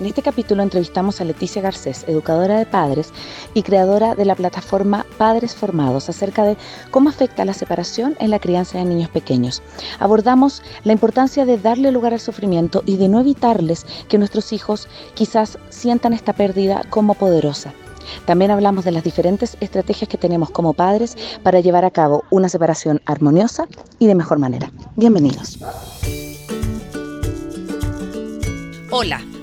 En este capítulo entrevistamos a Leticia Garcés, educadora de padres y creadora de la plataforma Padres Formados, acerca de cómo afecta la separación en la crianza de niños pequeños. Abordamos la importancia de darle lugar al sufrimiento y de no evitarles que nuestros hijos quizás sientan esta pérdida como poderosa. También hablamos de las diferentes estrategias que tenemos como padres para llevar a cabo una separación armoniosa y de mejor manera. Bienvenidos. Hola,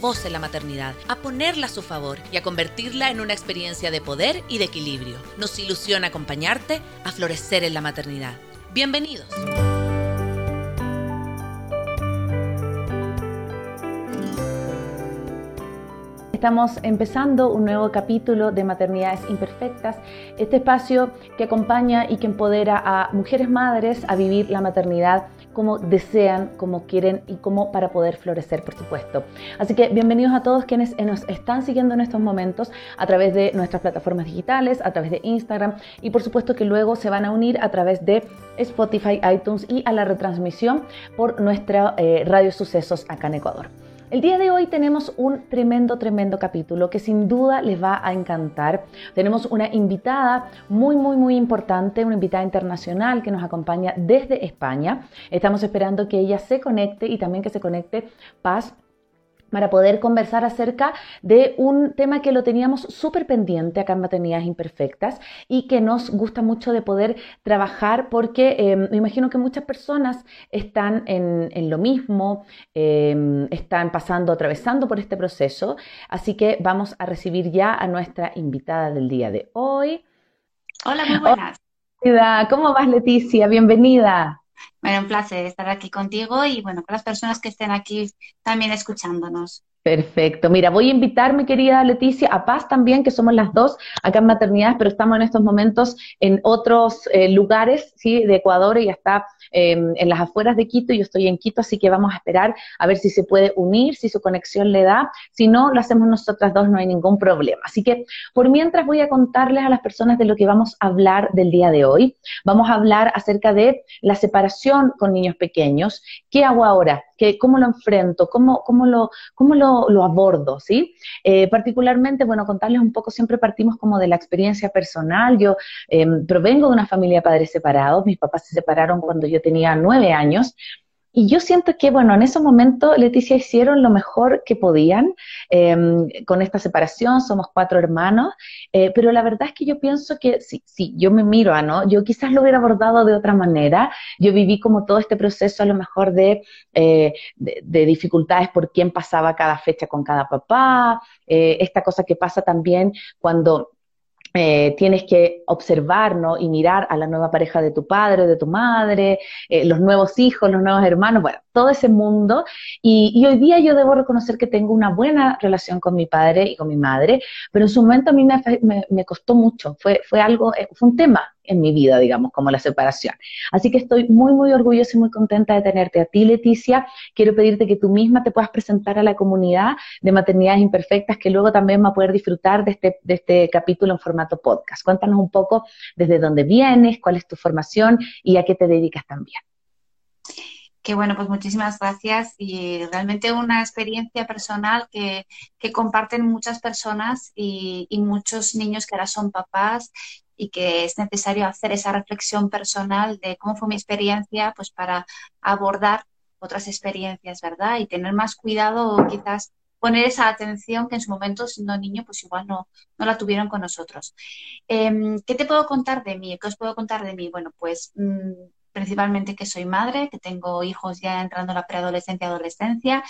voz en la maternidad, a ponerla a su favor y a convertirla en una experiencia de poder y de equilibrio. Nos ilusiona acompañarte a florecer en la maternidad. Bienvenidos. Estamos empezando un nuevo capítulo de Maternidades Imperfectas, este espacio que acompaña y que empodera a mujeres madres a vivir la maternidad como desean, como quieren y como para poder florecer, por supuesto. Así que bienvenidos a todos quienes nos están siguiendo en estos momentos a través de nuestras plataformas digitales, a través de Instagram y por supuesto que luego se van a unir a través de Spotify, iTunes y a la retransmisión por nuestra eh, Radio Sucesos acá en Ecuador. El día de hoy tenemos un tremendo, tremendo capítulo que sin duda les va a encantar. Tenemos una invitada muy, muy, muy importante, una invitada internacional que nos acompaña desde España. Estamos esperando que ella se conecte y también que se conecte Paz para poder conversar acerca de un tema que lo teníamos súper pendiente acá en Maternidades Imperfectas y que nos gusta mucho de poder trabajar porque em, me imagino que muchas personas están en, lo mismo, em, están pasando, atravesando por este proceso. Así que vamos a recibir ya a nuestra invitada del día de hoy. Hola, muy buenas. Hola, ¿cómo vas Leticia? Bienvenida. Bueno, un placer estar aquí contigo y bueno, con las personas que estén aquí también escuchándonos. Perfecto. Mira, voy a invitar, mi querida Leticia, a Paz también, que somos las dos acá en Maternidades, pero estamos en estos momentos en otros eh, lugares, ¿sí? De Ecuador, y está em, en las afueras de Quito, y yo estoy en Quito, así que vamos a esperar a ver si se puede unir, si su conexión le da. Si no, lo hacemos nosotras dos, no hay ningún problema. Así que, por mientras voy a contarles a las personas de lo que vamos a hablar del día de hoy. Vamos a hablar acerca de la separación con niños pequeños. ¿Qué hago ahora? ¿Cómo lo enfrento? ¿Cómo, cómo, lo, cómo lo, lo abordo? ¿sí? Eh, particularmente, bueno, contarles un poco, siempre partimos como de la experiencia personal. Yo em, provengo de una familia de padres separados, mis papás se separaron cuando yo tenía nueve años y yo siento que, bueno, en ese momento, Leticia, hicieron lo mejor que podían em, con esta separación, somos cuatro hermanos, eh, pero la verdad es que yo pienso que sí, sí, yo me miro, ¿no? Yo quizás lo hubiera abordado de otra manera, yo viví como todo este proceso a lo mejor de, eh, de, dificultades por quién pasaba cada fecha con cada papá, eh, esta cosa que pasa también cuando eh, tienes que observar ¿no? y mirar a la nueva pareja de tu padre, de tu madre, eh, los nuevos hijos, los nuevos hermanos, bueno, todo ese mundo. Y, hoy día yo debo reconocer que tengo una buena relación con mi padre y con mi madre, pero en su momento a mí me, me, costó mucho, fue, fue algo, eh, fue un tema en mi vida, digamos, como la separación. Así que estoy muy, muy orgullosa y muy contenta de tenerte a ti, Leticia. Quiero pedirte que tú misma te puedas presentar a la comunidad de maternidades imperfectas, que luego también va a poder disfrutar de este, de este capítulo en formato podcast. Cuéntanos un poco desde dónde vienes, cuál es tu formación y a qué te dedicas también. Qué bueno, pues muchísimas gracias y realmente una experiencia personal que, comparten muchas personas y, y, muchos niños que ahora son papás y que es necesario hacer esa reflexión personal de cómo fue mi experiencia, pues para abordar otras experiencias, ¿verdad? Y tener más cuidado o quizás poner esa atención que en su momento siendo niño pues igual no, no la tuvieron con nosotros. Em, ¿Qué te puedo contar de mí? ¿Qué os puedo contar de mí? Bueno, pues mm, principalmente que soy madre, que tengo hijos ya entrando a la preadolescencia y adolescencia,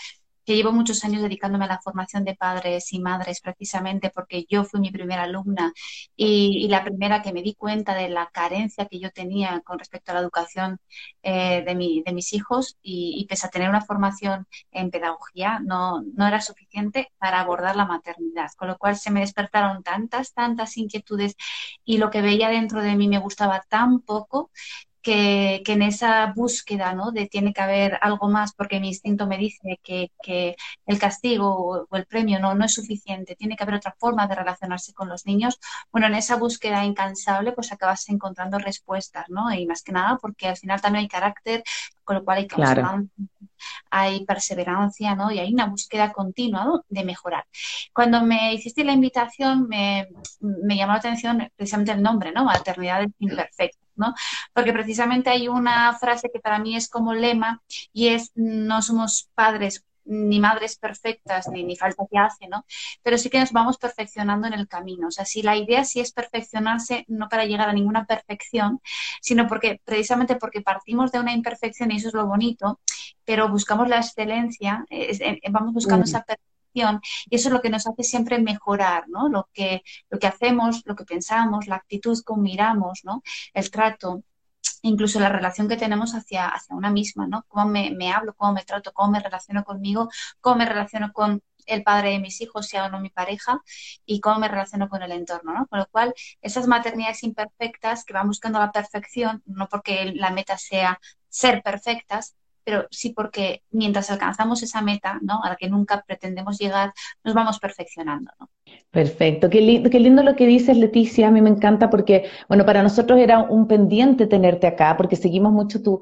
que llevo muchos años dedicándome a la formación de padres y madres precisamente porque yo fui mi primera alumna y, la primera que me di cuenta de la carencia que yo tenía con respecto a la educación eh, de, mi, de, mis hijos y, pese a tener una formación en pedagogía no, no era suficiente para abordar la maternidad, con lo cual se me despertaron tantas, tantas inquietudes y lo que veía dentro de mí me gustaba tan poco que, en esa búsqueda ¿no? de tiene que haber algo más porque mi instinto me dice que, el castigo o, el premio no, no es suficiente, tiene que haber otra forma de relacionarse con los niños. Bueno, en esa búsqueda incansable pues acabas encontrando respuestas, ¿no? Y más que nada porque al final también hay carácter, con lo cual hay hay perseverancia, ¿no? Y hay una búsqueda continua de mejorar. Cuando me hiciste la invitación me, me llamó la atención precisamente el nombre, ¿no? Maternidad imperfecta. ¿No? Porque precisamente hay una frase que para mí es como lema y es no somos padres ni madres perfectas, ni, ni falta que hace, ¿no? Pero sí que nos vamos perfeccionando en el camino. O sea, si la idea sí es perfeccionarse, no para llegar a ninguna perfección, sino porque precisamente porque partimos de una imperfección y eso es lo bonito, pero buscamos la excelencia, vamos buscando mm. esa perfección y eso es lo que nos hace siempre mejorar, ¿no? Lo que, lo que hacemos, lo que pensamos, la actitud con miramos, ¿no? El trato, incluso la relación que tenemos hacia, hacia una misma, ¿no? Cómo me, hablo, cómo me trato, cómo me relaciono conmigo, cómo me relaciono con el padre de mis hijos, sea o no mi pareja, y cómo me relaciono con el entorno, ¿no? Con lo cual, esas maternidades imperfectas que van buscando la perfección, no porque la meta sea ser perfectas, pero sí porque mientras alcanzamos esa meta, ¿no? A la que nunca pretendemos llegar, nos vamos perfeccionando, ¿no? Perfecto, qué, lindo lo que dices, Leticia, a mí me encanta porque, bueno, para nosotros era un pendiente tenerte acá, porque seguimos mucho tu,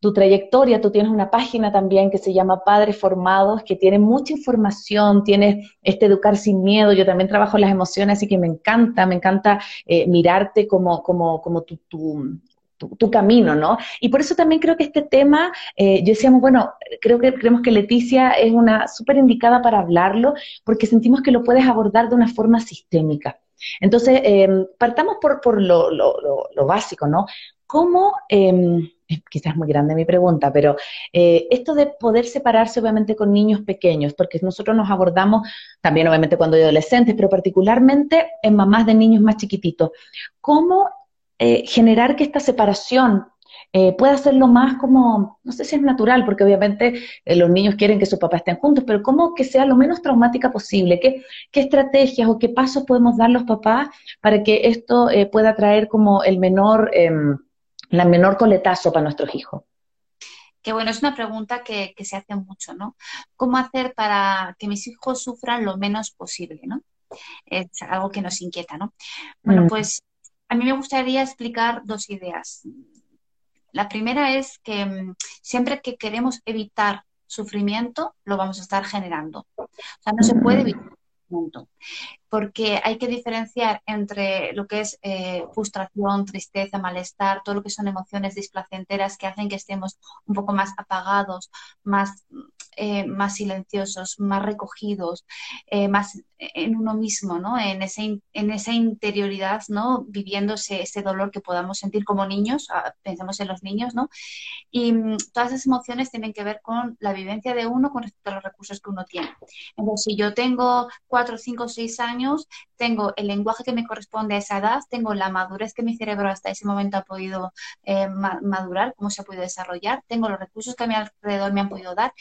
tu trayectoria, tú tienes una página también que se llama Padres Formados, que tiene mucha información, tienes este Educar sin Miedo, yo también trabajo las emociones, así que me encanta, me encanta eh, mirarte como, como, como tu, tu, tu, camino, ¿no? Y por eso también creo que este tema, eh, yo decíamos, bueno, creo que creemos que Leticia es una súper indicada para hablarlo, porque sentimos que lo puedes abordar de una forma sistémica. Entonces, eh, partamos por, por lo, lo, lo, básico, ¿no? ¿Cómo, eh, quizás muy grande mi pregunta, pero eh, esto de poder separarse obviamente con niños pequeños, porque nosotros nos abordamos también obviamente cuando hay adolescentes, pero particularmente en mamás de niños más chiquititos, ¿cómo eh, generar que esta separación eh, pueda lo más como, no sé si es natural, porque obviamente eh, los niños quieren que sus papás estén juntos, pero como que sea lo menos traumática posible. ¿Qué, qué estrategias o qué pasos podemos dar los papás para que esto eh, pueda traer como el menor, em, la menor coletazo para nuestros hijos? Que bueno, es una pregunta que, que, se hace mucho, ¿no? ¿Cómo hacer para que mis hijos sufran lo menos posible, ¿no? Es algo que nos inquieta, ¿no? Bueno, mm. pues a mí me gustaría explicar dos ideas. La primera es que mm, siempre que queremos evitar sufrimiento, lo vamos a estar generando. O sea, no se puede evitar sufrimiento porque hay que diferenciar entre lo que es eh, frustración, tristeza, malestar, todo lo que son emociones displacenteras que hacen que estemos un poco más apagados, más, eh, más silenciosos, más recogidos, eh, más en uno mismo, ¿no? En, ese, en esa interioridad, ¿no? Viviéndose ese dolor que podamos sentir como niños, ah, pensemos en los niños, ¿no? Y mm, todas esas emociones tienen que ver con la vivencia de uno con respecto a los recursos que uno tiene. Entonces, si yo tengo cuatro, cinco, seis años, tengo el lenguaje que me corresponde a esa edad, tengo la madurez que mi cerebro hasta ese momento ha podido eh, madurar, cómo se ha podido desarrollar, tengo los recursos que a mi alrededor me han podido dar,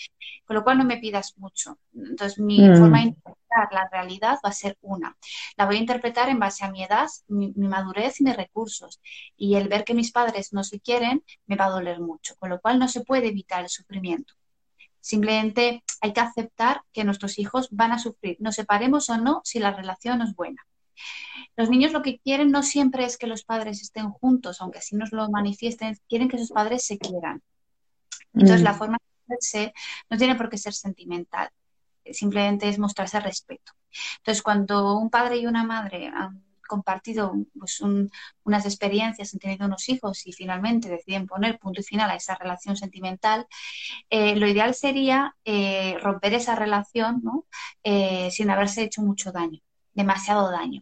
con lo cual no me pidas mucho. Entonces, mi mm. forma de interpretar la realidad va a ser una. La voy a interpretar en base a mi edad, mi, mi madurez y mis recursos. Y el ver que mis padres no se quieren me va a doler mucho, con lo cual no se puede evitar el sufrimiento. Simplemente hay que aceptar que nuestros hijos van a sufrir, nos separemos o no si la relación es buena. Los niños lo que quieren no siempre es que los padres estén juntos, aunque así nos lo manifiesten, quieren que sus padres se quieran. Entonces, la mm. forma de verse no tiene por qué ser sentimental, simplemente es mostrarse respeto. Entonces, cuando un padre y una madre compartido pues, unas experiencias, han tenido unos hijos y finalmente deciden poner punto y final a esa relación sentimental, eh, lo ideal sería eh, romper esa relación. Eh, sin haberse hecho mucho daño, demasiado daño.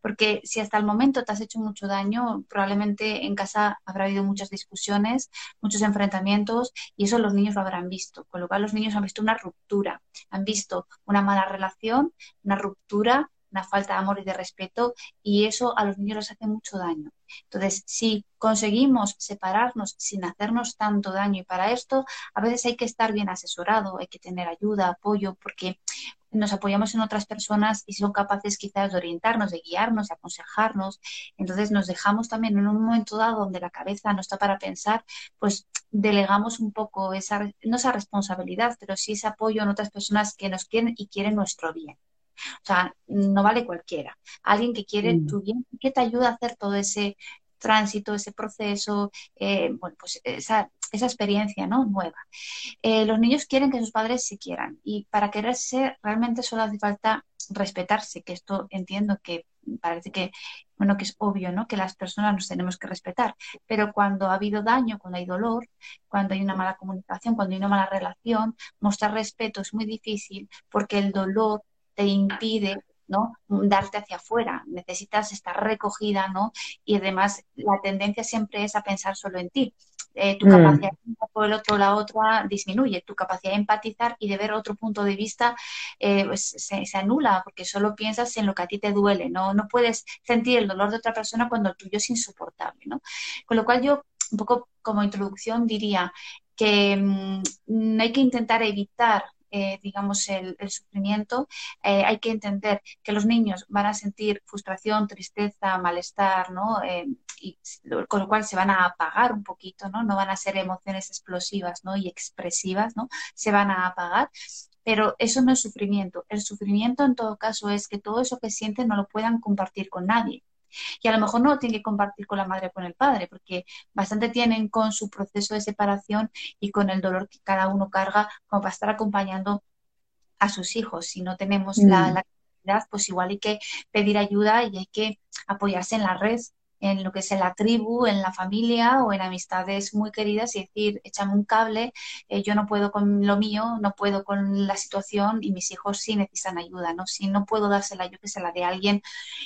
Porque si hasta el momento te has hecho mucho daño, probablemente en casa habrá habido muchas discusiones, muchos enfrentamientos y eso los niños lo habrán visto. Con lo cual los niños han visto una ruptura, han visto una mala relación, una ruptura, una falta de amor y de respeto y eso a los niños les hace mucho daño. Entonces, si conseguimos separarnos sin hacernos tanto daño y para esto a veces hay que estar bien asesorado, hay que tener ayuda, apoyo, porque nos apoyamos en otras personas y son capaces quizás de orientarnos, de guiarnos, de aconsejarnos. Entonces nos dejamos también en un momento dado donde la cabeza no está para pensar, pues delegamos un poco esa, no esa responsabilidad, pero sí ese apoyo en otras personas que nos quieren y quieren nuestro bien. O sea, no vale cualquiera. Alguien que quiere mm. tu bien que te ayuda a hacer todo ese tránsito, ese proceso, eh, bueno, pues esa, esa experiencia ¿no? nueva. Eh, los niños quieren que sus padres se quieran y para quererse realmente solo hace falta respetarse, que esto entiendo que parece que bueno que es obvio no que las personas nos tenemos que respetar pero cuando ha habido daño cuando hay dolor cuando hay una mala comunicación cuando hay una mala relación mostrar respeto es muy difícil porque el dolor te impide ¿no? darte hacia afuera, necesitas estar recogida, ¿no? Y además la tendencia siempre es a pensar solo en ti. Eh, tu mm. capacidad de por el otro la otra disminuye, tu capacidad de empatizar y de ver otro punto de vista eh, pues se, anula porque solo piensas en lo que a ti te duele, ¿no? No puedes sentir el dolor de otra persona cuando el tuyo es insoportable, ¿no? Con lo cual yo un poco como introducción diría que mm, hay que intentar evitar eh, digamos, el, sufrimiento, eh, hay que entender que los niños van a sentir frustración, tristeza, malestar, ¿no? Eh, y con lo cual se van a apagar un poquito, ¿no? No van a ser emociones explosivas, ¿no? Y expresivas, ¿no? Se van a apagar. Pero eso no es sufrimiento. El sufrimiento, en todo caso, es que todo eso que sienten no lo puedan compartir con nadie. Y a lo mejor no lo tienen que compartir con la madre o con el padre, porque bastante tienen con su proceso de separación y con el dolor que cada uno carga como para estar acompañando a sus hijos. Si no tenemos la, mm. la capacidad, pues igual hay que pedir ayuda y hay que apoyarse en la red en lo que es en la tribu, en la familia o en amistades muy queridas y decir, échame un cable, eh, yo no puedo con lo mío, no puedo con la situación y mis hijos sí necesitan ayuda, ¿no? Si no puedo dársela yo que se la de alguien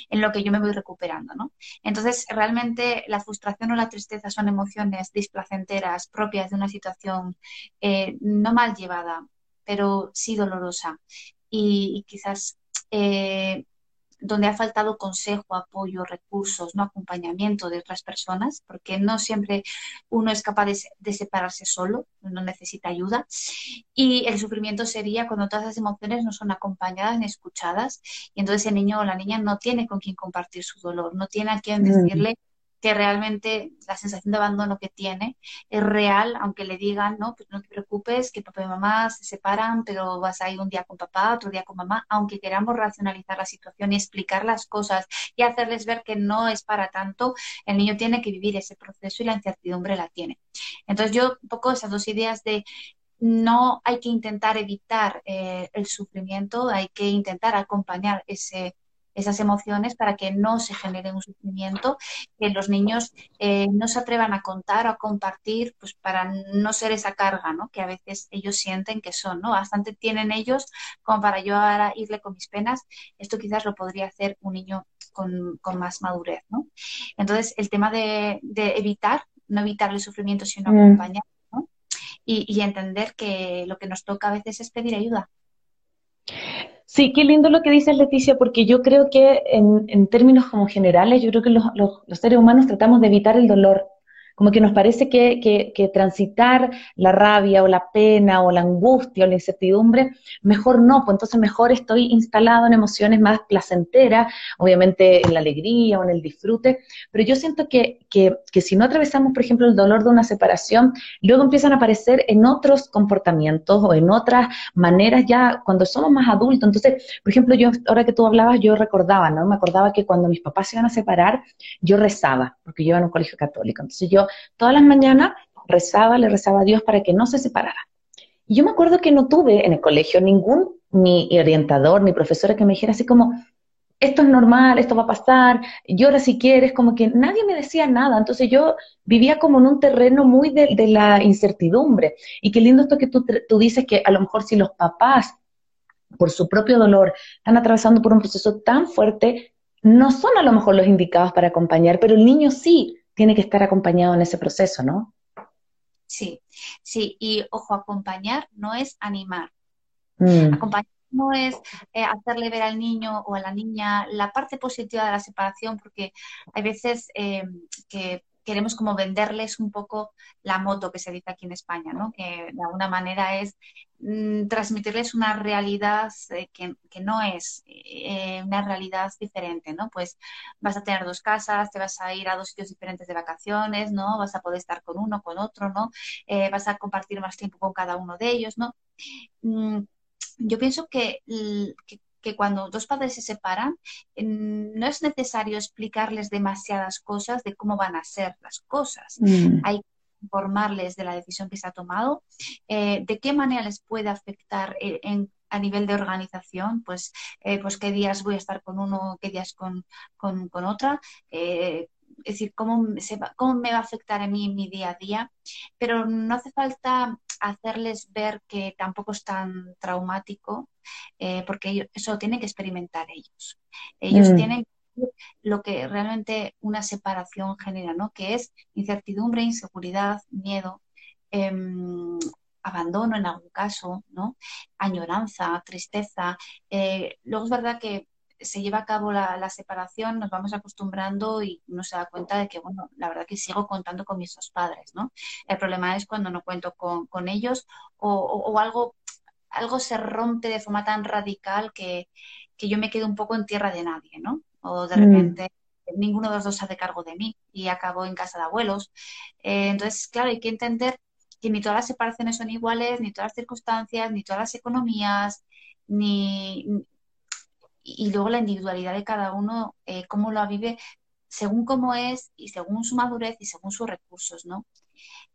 en lo que yo me voy recuperando, ¿no? Entonces, realmente la frustración o la tristeza son emociones displacenteras propias de una situación eh, no mal llevada, pero sí dolorosa. Y, quizás eh, donde ha faltado consejo, apoyo, recursos, no acompañamiento de otras personas, porque no siempre uno es capaz de, separarse solo, uno necesita ayuda. Y el sufrimiento sería cuando todas las emociones no son acompañadas ni escuchadas, y entonces el niño o la niña no tiene con quién compartir su dolor, no tiene a quien decirle que realmente la sensación de abandono que tiene es real, aunque le digan, no, pues no te preocupes, que papá y mamá se separan, pero vas a un día con papá, otro día con mamá, aunque queramos racionalizar la situación y explicar las cosas y hacerles ver que no es para tanto, el niño tiene que vivir ese proceso y la incertidumbre la tiene. Entonces yo un poco esas dos ideas de no hay que intentar evitar eh, el sufrimiento, hay que intentar acompañar ese esas emociones para que no se genere un sufrimiento, que los niños eh, no se atrevan a contar o a compartir, pues para no ser esa carga, ¿no? Que a veces ellos sienten que son, ¿no? Bastante tienen ellos como para yo ahora irle con mis penas. Esto quizás lo podría hacer un niño con, más madurez, ¿no? Entonces, el tema de, evitar, no evitar el sufrimiento, sino mm. acompañar, ¿no? Y, y entender que lo que nos toca a veces es pedir ayuda. Sí, qué lindo lo que dices, Leticia, porque yo creo que en, en términos como generales, yo creo que los, los, los, seres humanos tratamos de evitar el dolor como que nos parece que, que, transitar la rabia o la pena o la angustia o la incertidumbre, mejor no, pues entonces mejor estoy instalado en emociones más placenteras, obviamente en la alegría o en el disfrute, pero yo siento que, que, que si no atravesamos, por ejemplo, el dolor de una separación, luego empiezan a aparecer en otros comportamientos o en otras maneras ya cuando somos más adultos. Entonces, por ejemplo, yo, ahora que tú hablabas, yo recordaba, ¿no? Me acordaba que cuando mis papás se iban a separar, yo rezaba, porque yo iba en un colegio católico. Entonces yo todas las mañanas rezaba, le rezaba a Dios para que no se separara. Y yo me acuerdo que no tuve en el colegio ningún ni orientador, ni profesora que me dijera así como, esto es normal, esto va a pasar, llora si quieres, como que nadie me decía nada. Entonces yo vivía como en un terreno muy de, la incertidumbre. Y qué lindo esto que tú, tú dices que a lo mejor si los papás, por su propio dolor, están atravesando por un proceso tan fuerte, no son a lo mejor los indicados para acompañar, pero el niño sí tiene que estar acompañado en ese proceso, ¿no? Sí, sí, y ojo, acompañar no es animar. Mm. Acompañar no es eh, hacerle ver al niño o a la niña la parte positiva de la separación, porque hay veces eh, que queremos como venderles un poco la moto que se dice aquí en España, ¿no? Que de alguna manera es mm, transmitirles una realidad eh, que, no es eh, una realidad diferente, ¿no? Pues vas a tener dos casas, te vas a ir a dos sitios diferentes de vacaciones, ¿no? Vas a poder estar con uno, con otro, ¿no? Eh, vas a compartir más tiempo con cada uno de ellos, ¿no? Mm, yo pienso que, que que cuando dos padres se separan, no es necesario explicarles demasiadas cosas de cómo van a ser las cosas. Mm. Hay que informarles de la decisión que se ha tomado, eh, de qué manera les puede afectar eh, a nivel de organización, pues, eh, pues qué días voy a estar con uno, qué días con, con, con otra, es decir, cómo, cómo me va a afectar a mí en mi día a día, pero no hace falta hacerles ver que tampoco es tan traumático, eh, porque eso lo tienen que experimentar ellos. Ellos mm. tienen lo que realmente una separación genera, ¿no? Que es incertidumbre, inseguridad, miedo, em, abandono en algún caso, ¿no? Añoranza, tristeza. Eh, luego es verdad que se lleva a cabo la, separación, nos vamos acostumbrando y uno se da cuenta de que, bueno, la verdad que sigo contando con mis dos padres, ¿no? El problema es cuando no cuento con, ellos o, algo, algo se rompe de forma tan radical que, yo me quedo un poco en tierra de nadie, ¿no? O de mm. repente ninguno de los dos se hace cargo de mí y acabo en casa de abuelos. Eh, entonces, claro, hay que entender que ni todas las separaciones son iguales, ni todas las circunstancias, ni todas las economías, ni, y luego la individualidad de cada uno, eh, cómo lo vive según cómo es y según su madurez y según sus recursos, ¿no?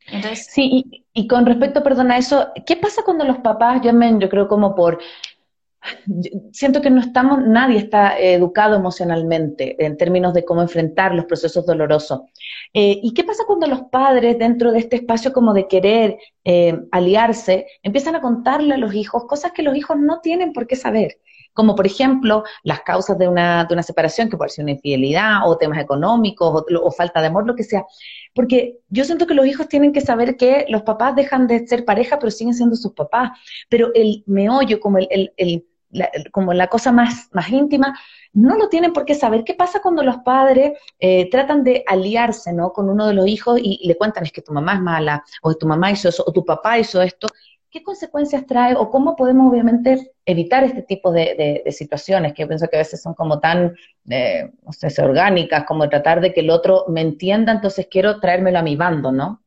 Entonces, sí, y, con respecto, perdona, eso, ¿qué pasa cuando los papás, yo, yo creo como por, siento que no estamos, nadie está educado emocionalmente en términos de cómo enfrentar los procesos dolorosos. Eh, ¿Y qué pasa cuando los padres, dentro de este espacio como de querer eh, aliarse, empiezan a contarle a los hijos cosas que los hijos no tienen por qué saber? Como por ejemplo las causas de una, de una separación, que puede ser una infidelidad o temas económicos o, falta de amor, lo que sea. Porque yo siento que los hijos tienen que saber que los papás dejan de ser pareja, pero siguen siendo sus papás. Pero el meollo, como, el, el, la, como la cosa más, más íntima, no lo tienen por qué saber. ¿Qué pasa cuando los padres eh, tratan de aliarse ¿no? con uno de los hijos y, y, le cuentan es que tu mamá es mala, o tu mamá hizo eso, o tu papá hizo esto? ¿Qué consecuencias trae o cómo podemos obviamente evitar este tipo de, situaciones que yo pienso que a veces son como tan, eh, no sé, orgánicas, como tratar de que el otro me entienda, entonces quiero traérmelo a mi bando, ¿no?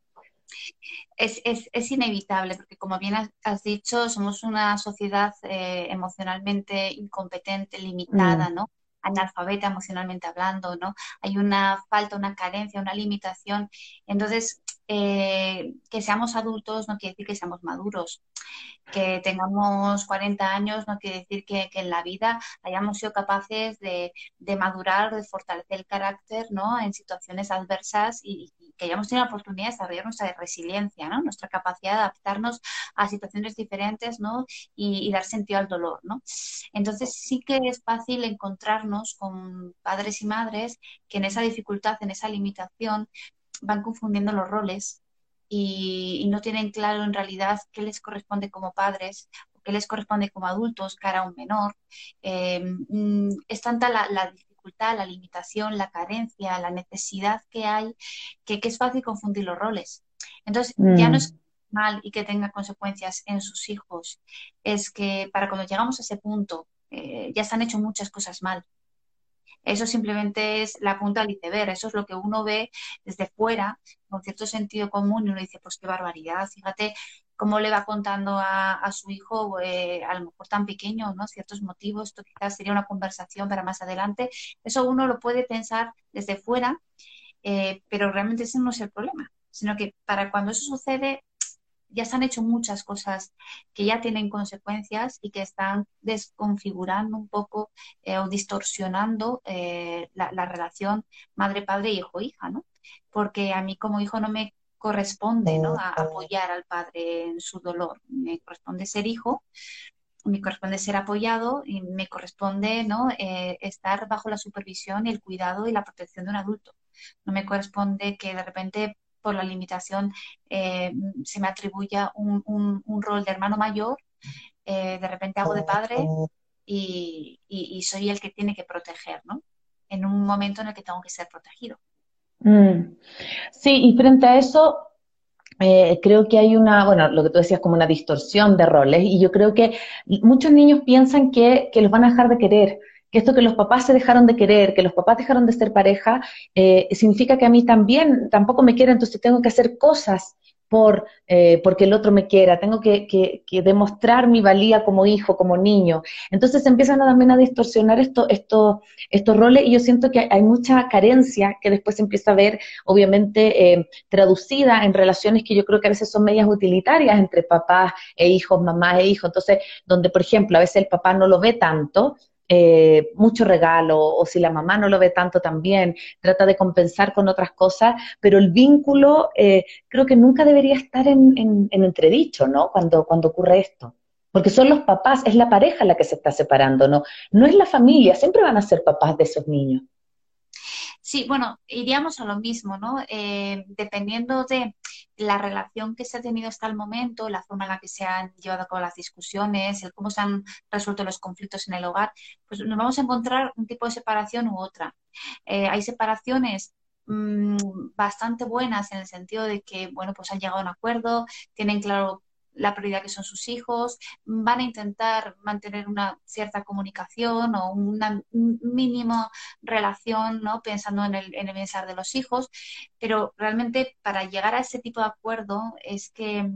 Es, inevitable, porque como bien has, dicho, somos una sociedad eh, emocionalmente incompetente, limitada, mm. ¿no? analfabeta emocionalmente hablando, ¿no? Hay una falta, una carencia, una limitación. Entonces, eh, que seamos adultos no quiere decir que seamos maduros. Que tengamos 40 años no quiere decir que, en la vida hayamos sido capaces de, madurar, de fortalecer el carácter ¿no? en situaciones adversas y, que hayamos tenido la oportunidad de desarrollar nuestra resiliencia, ¿no? nuestra capacidad de adaptarnos a situaciones diferentes ¿no? y, dar sentido al dolor. ¿no? Entonces sí que es fácil encontrarnos con padres y madres que en esa dificultad, en esa limitación, van confundiendo los roles y, no tienen claro en realidad qué les corresponde como padres o qué les corresponde como adultos cara a un menor. Eh, mm, es tanta la, dificultad, la limitación, la carencia, la necesidad que hay, que, es fácil confundir los roles. Entonces, ya no mm. es mal y que tenga consecuencias en sus hijos, es que para cuando llegamos a ese punto, eh, ya se han hecho muchas cosas mal eso simplemente es la punta del iceberg, eso es lo que uno ve desde fuera, con cierto sentido común, y uno dice, pues qué barbaridad, fíjate cómo le va contando a, su hijo, eh, a lo mejor tan pequeño, ¿no? Ciertos motivos, esto quizás sería una conversación para más adelante. Eso uno lo puede pensar desde fuera, eh, pero realmente ese no es el problema, sino que para cuando eso sucede, ya se han hecho muchas cosas que ya tienen consecuencias y que están desconfigurando un poco eh, o distorsionando eh, la, relación madre-padre, hijo-hija, ¿no? Porque a mí como hijo no me corresponde ¿no? A apoyar al padre en su dolor, me corresponde ser hijo, me corresponde ser apoyado y me corresponde ¿no? Eh, estar bajo la supervisión y el cuidado y la protección de un adulto. No me corresponde que de repente por la limitación eh, se me atribuya un, rol de hermano mayor, eh, de repente hago de padre y, soy el que tiene que proteger, ¿no? En un momento en el que tengo que ser protegido. Mm. Sí, y frente a eso, eh, creo que hay una, bueno, lo que tú decías como una distorsión de roles, y yo creo que muchos niños piensan que, que los van a dejar de querer, que esto que los papás se dejaron de querer, que los papás dejaron de ser pareja, eh, significa que a mí también tampoco me quieren, entonces tengo que hacer cosas por eh, porque el otro me quiera, tengo que, que, demostrar mi valía como hijo, como niño. Entonces empiezan también a distorsionar esto, esto, estos roles y yo siento que hay mucha carencia que después se empieza a ver, obviamente, eh, traducida en relaciones que yo creo que a veces son medias utilitarias entre papás e hijos, mamás e hijos. Entonces, donde, por ejemplo, a veces el papá no lo ve tanto, eh, mucho regalo, o si la mamá no lo ve tanto también, trata de compensar con otras cosas, pero el vínculo eh, creo que nunca debería estar en, en, entredicho, ¿no? Cuando, cuando ocurre esto. Porque son los papás, es la pareja la que se está separando, ¿no? No es la familia, siempre van a ser papás de esos niños. Sí, bueno, iríamos a lo mismo, ¿no? Eh, dependiendo de la relación que se ha tenido hasta el momento, la forma en la que se han llevado con las discusiones, el cómo se han resuelto los conflictos en el hogar, pues nos vamos a encontrar un tipo de separación u otra. Eh, hay separaciones mm, bastante buenas en el sentido de que, bueno, pues han llegado a un acuerdo, tienen claro la prioridad que son sus hijos, van a intentar mantener una cierta comunicación o una mínima relación, ¿no? Pensando en el, en el bienestar de los hijos, pero realmente para llegar a ese tipo de acuerdo es que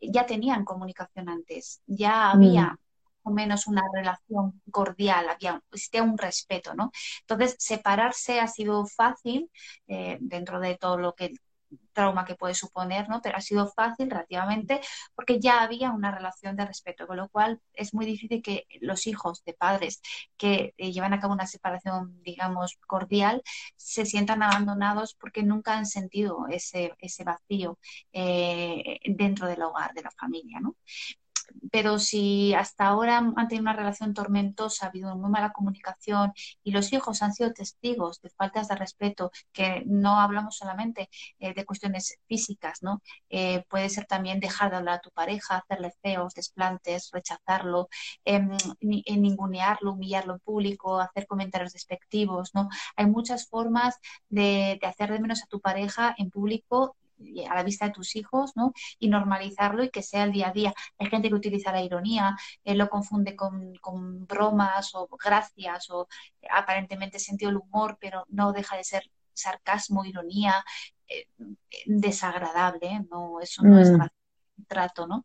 ya tenían comunicación antes, ya había mm. o menos una relación cordial, había existía un respeto, ¿no? Entonces, separarse ha sido fácil eh, dentro de todo lo que trauma que puede suponer, ¿no? Pero ha sido fácil relativamente porque ya había una relación de respeto, con lo cual es muy difícil que los hijos de padres que eh, llevan a cabo una separación, digamos, cordial, se sientan abandonados porque nunca han sentido ese, ese vacío eh, dentro del hogar, de la familia, ¿no? Pero si hasta ahora han tenido una relación tormentosa, ha habido muy mala comunicación y los hijos han sido testigos de faltas de respeto, que no hablamos solamente eh, de cuestiones físicas, ¿no? Eh, puede ser también dejar de hablar a tu pareja, hacerle feos, desplantes, rechazarlo, em, eh, ningunearlo, humillarlo en público, hacer comentarios despectivos, ¿no? Hay muchas formas de, de hacer de menos a tu pareja en público a la vista de tus hijos, ¿no? Y normalizarlo y que sea el día a día. Hay gente que utiliza la ironía, eh, lo confunde con, bromas o gracias o aparentemente sentido el humor, pero no deja de ser sarcasmo, ironía, eh, desagradable, ¿no? Eso no es mm. trato, ¿no?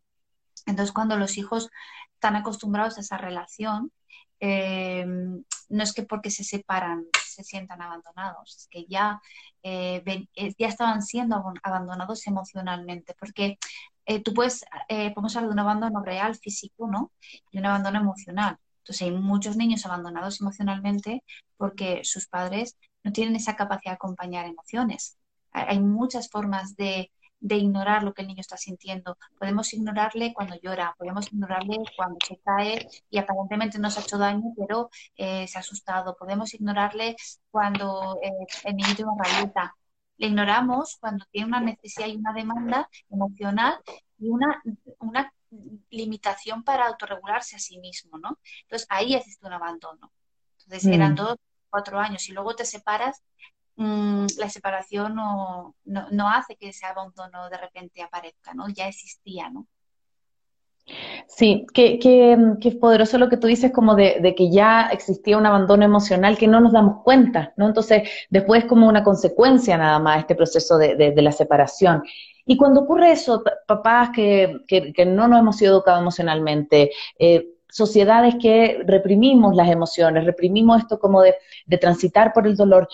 Entonces, cuando los hijos están acostumbrados a esa relación, eh, no es que porque se separan se sientan abandonados, que ya, eh, eh, ya estaban siendo abandonados emocionalmente, porque tú puedes, podemos hablar de un abandono real, físico, ¿no? Y un abandono emocional. Entonces hay muchos niños abandonados emocionalmente porque sus padres no tienen esa capacidad de acompañar emociones. Hay muchas formas de de ignorar lo que el niño está sintiendo. Podemos ignorarle cuando llora, podemos ignorarle cuando se cae y aparentemente no se ha hecho daño, pero eh, se ha asustado. Podemos ignorarle cuando eh, el niño tiene una rabieta. Le ignoramos cuando tiene una necesidad y una demanda emocional y una, una limitación para autorregularse a sí mismo, ¿no? Entonces ahí existe un abandono. Entonces eran dos, mm. cuatro años y luego te separas Mm, la separación no, no, hace que ese abandono de repente aparezca, ¿no? Ya existía, ¿no? Sí, qué, qué, qué, poderoso lo que tú dices, como de, que ya existía un abandono emocional que no nos damos cuenta, ¿no? Entonces, después como una consecuencia nada más este proceso de, la separación. Y cuando ocurre eso, papás que, que, no nos hemos sido educados emocionalmente, eh, sociedades que reprimimos las emociones, reprimimos esto como de, de transitar por el dolor,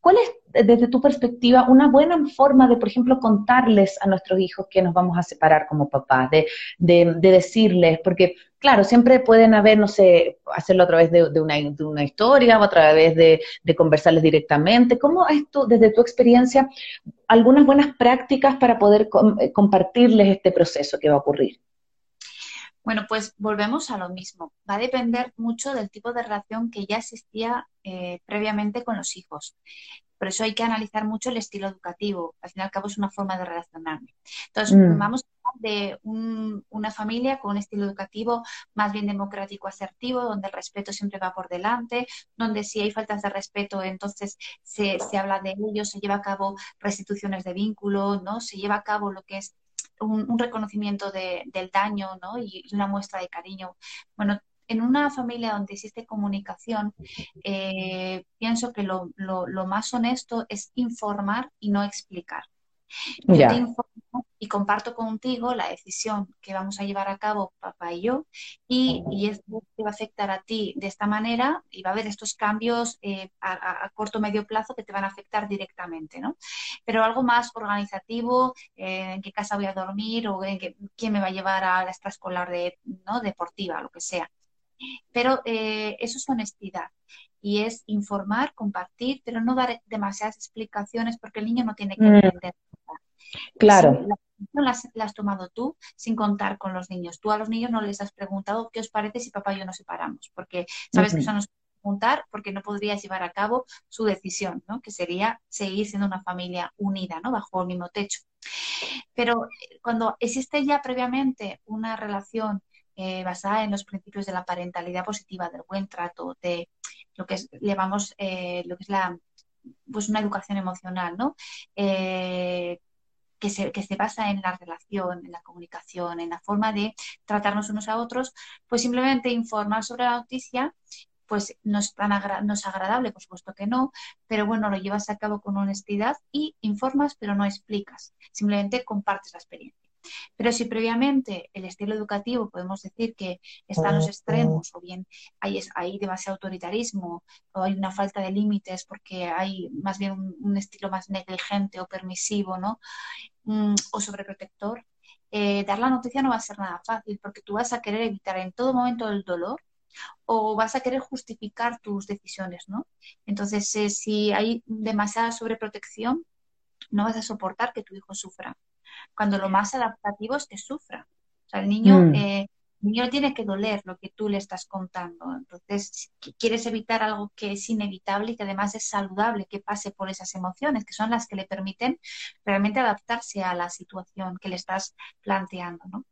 ¿Cuál es, desde tu perspectiva, una buena forma de, por ejemplo, contarles a nuestros hijos que nos vamos a separar como papás, de, decirles, porque, claro, siempre pueden haber, no sé, hacerlo a través de, una, historia o a través de, conversarles directamente. ¿Cómo es tú, desde tu experiencia, algunas buenas prácticas para poder eh, compartirles este proceso que va a ocurrir? Bueno, pues volvemos a lo mismo. Va a depender mucho del tipo de relación que ya existía eh, previamente con los hijos. Por eso hay que analizar mucho el estilo educativo. Al fin y al cabo es una forma de relacionarme. Entonces, mm. vamos a hablar de una familia con un estilo educativo más bien democrático, asertivo, donde el respeto siempre va por delante, donde si hay faltas de respeto, entonces se, habla de ello, se lleva a cabo restituciones de vínculo, ¿no? Se lleva a cabo lo que es un, reconocimiento del daño ¿no? y, una muestra de cariño. Bueno, en una familia donde existe comunicación, eh, pienso que lo, más honesto es informar y no explicar. Yo te informo y comparto contigo la decisión que vamos a llevar a cabo papá y yo y, y esto te va a afectar a ti de esta manera y va a haber estos cambios eh, a, corto o medio plazo que te van a afectar directamente, ¿no? Pero algo más organizativo, eh, en qué casa voy a dormir o en quién me va a llevar a la extraescolar de, ¿no? deportiva, lo que sea. Pero eh, eso es honestidad y es informar, compartir, pero no dar demasiadas explicaciones porque el niño no tiene que mm. Entender. Claro. la, has tomado tú sin contar con los niños. Tú a los niños no les has preguntado qué os parece si papá y yo nos separamos, porque sabes que eso nos preguntar porque no podrías llevar a cabo su decisión, ¿no? que sería seguir siendo una familia unida, ¿no? bajo el mismo techo. Pero eh, cuando existe ya previamente una relación eh, basada en los principios de la parentalidad positiva, del buen trato, de lo que es, llamamos eh, lo que es la pues una educación emocional, ¿no? Eh, que se, que se, basa en la relación, en la comunicación, en la forma de tratarnos unos a otros, pues simplemente informar sobre la noticia, pues no es tan no es agradable, por supuesto que no, pero bueno, lo llevas a cabo con honestidad y informas, pero no explicas, simplemente compartes la experiencia. Pero si previamente el estilo educativo podemos decir que está en los extremos, o bien hay, hay demasiado autoritarismo, o hay una falta de límites porque hay más bien un, estilo más negligente o permisivo, ¿no? Mm, o sobreprotector, eh, dar la noticia no va a ser nada fácil porque tú vas a querer evitar en todo momento el dolor o vas a querer justificar tus decisiones, ¿no? Entonces, eh, si hay demasiada sobreprotección, no vas a soportar que tu hijo sufra cuando lo más adaptativo es que sufra. O sea, el niño, mm. eh, el niño tiene que doler lo que tú le estás contando. Entonces, quieres evitar algo que es inevitable y que además es saludable que pase por esas emociones, que son las que le permiten realmente adaptarse a la situación que le estás planteando, ¿no?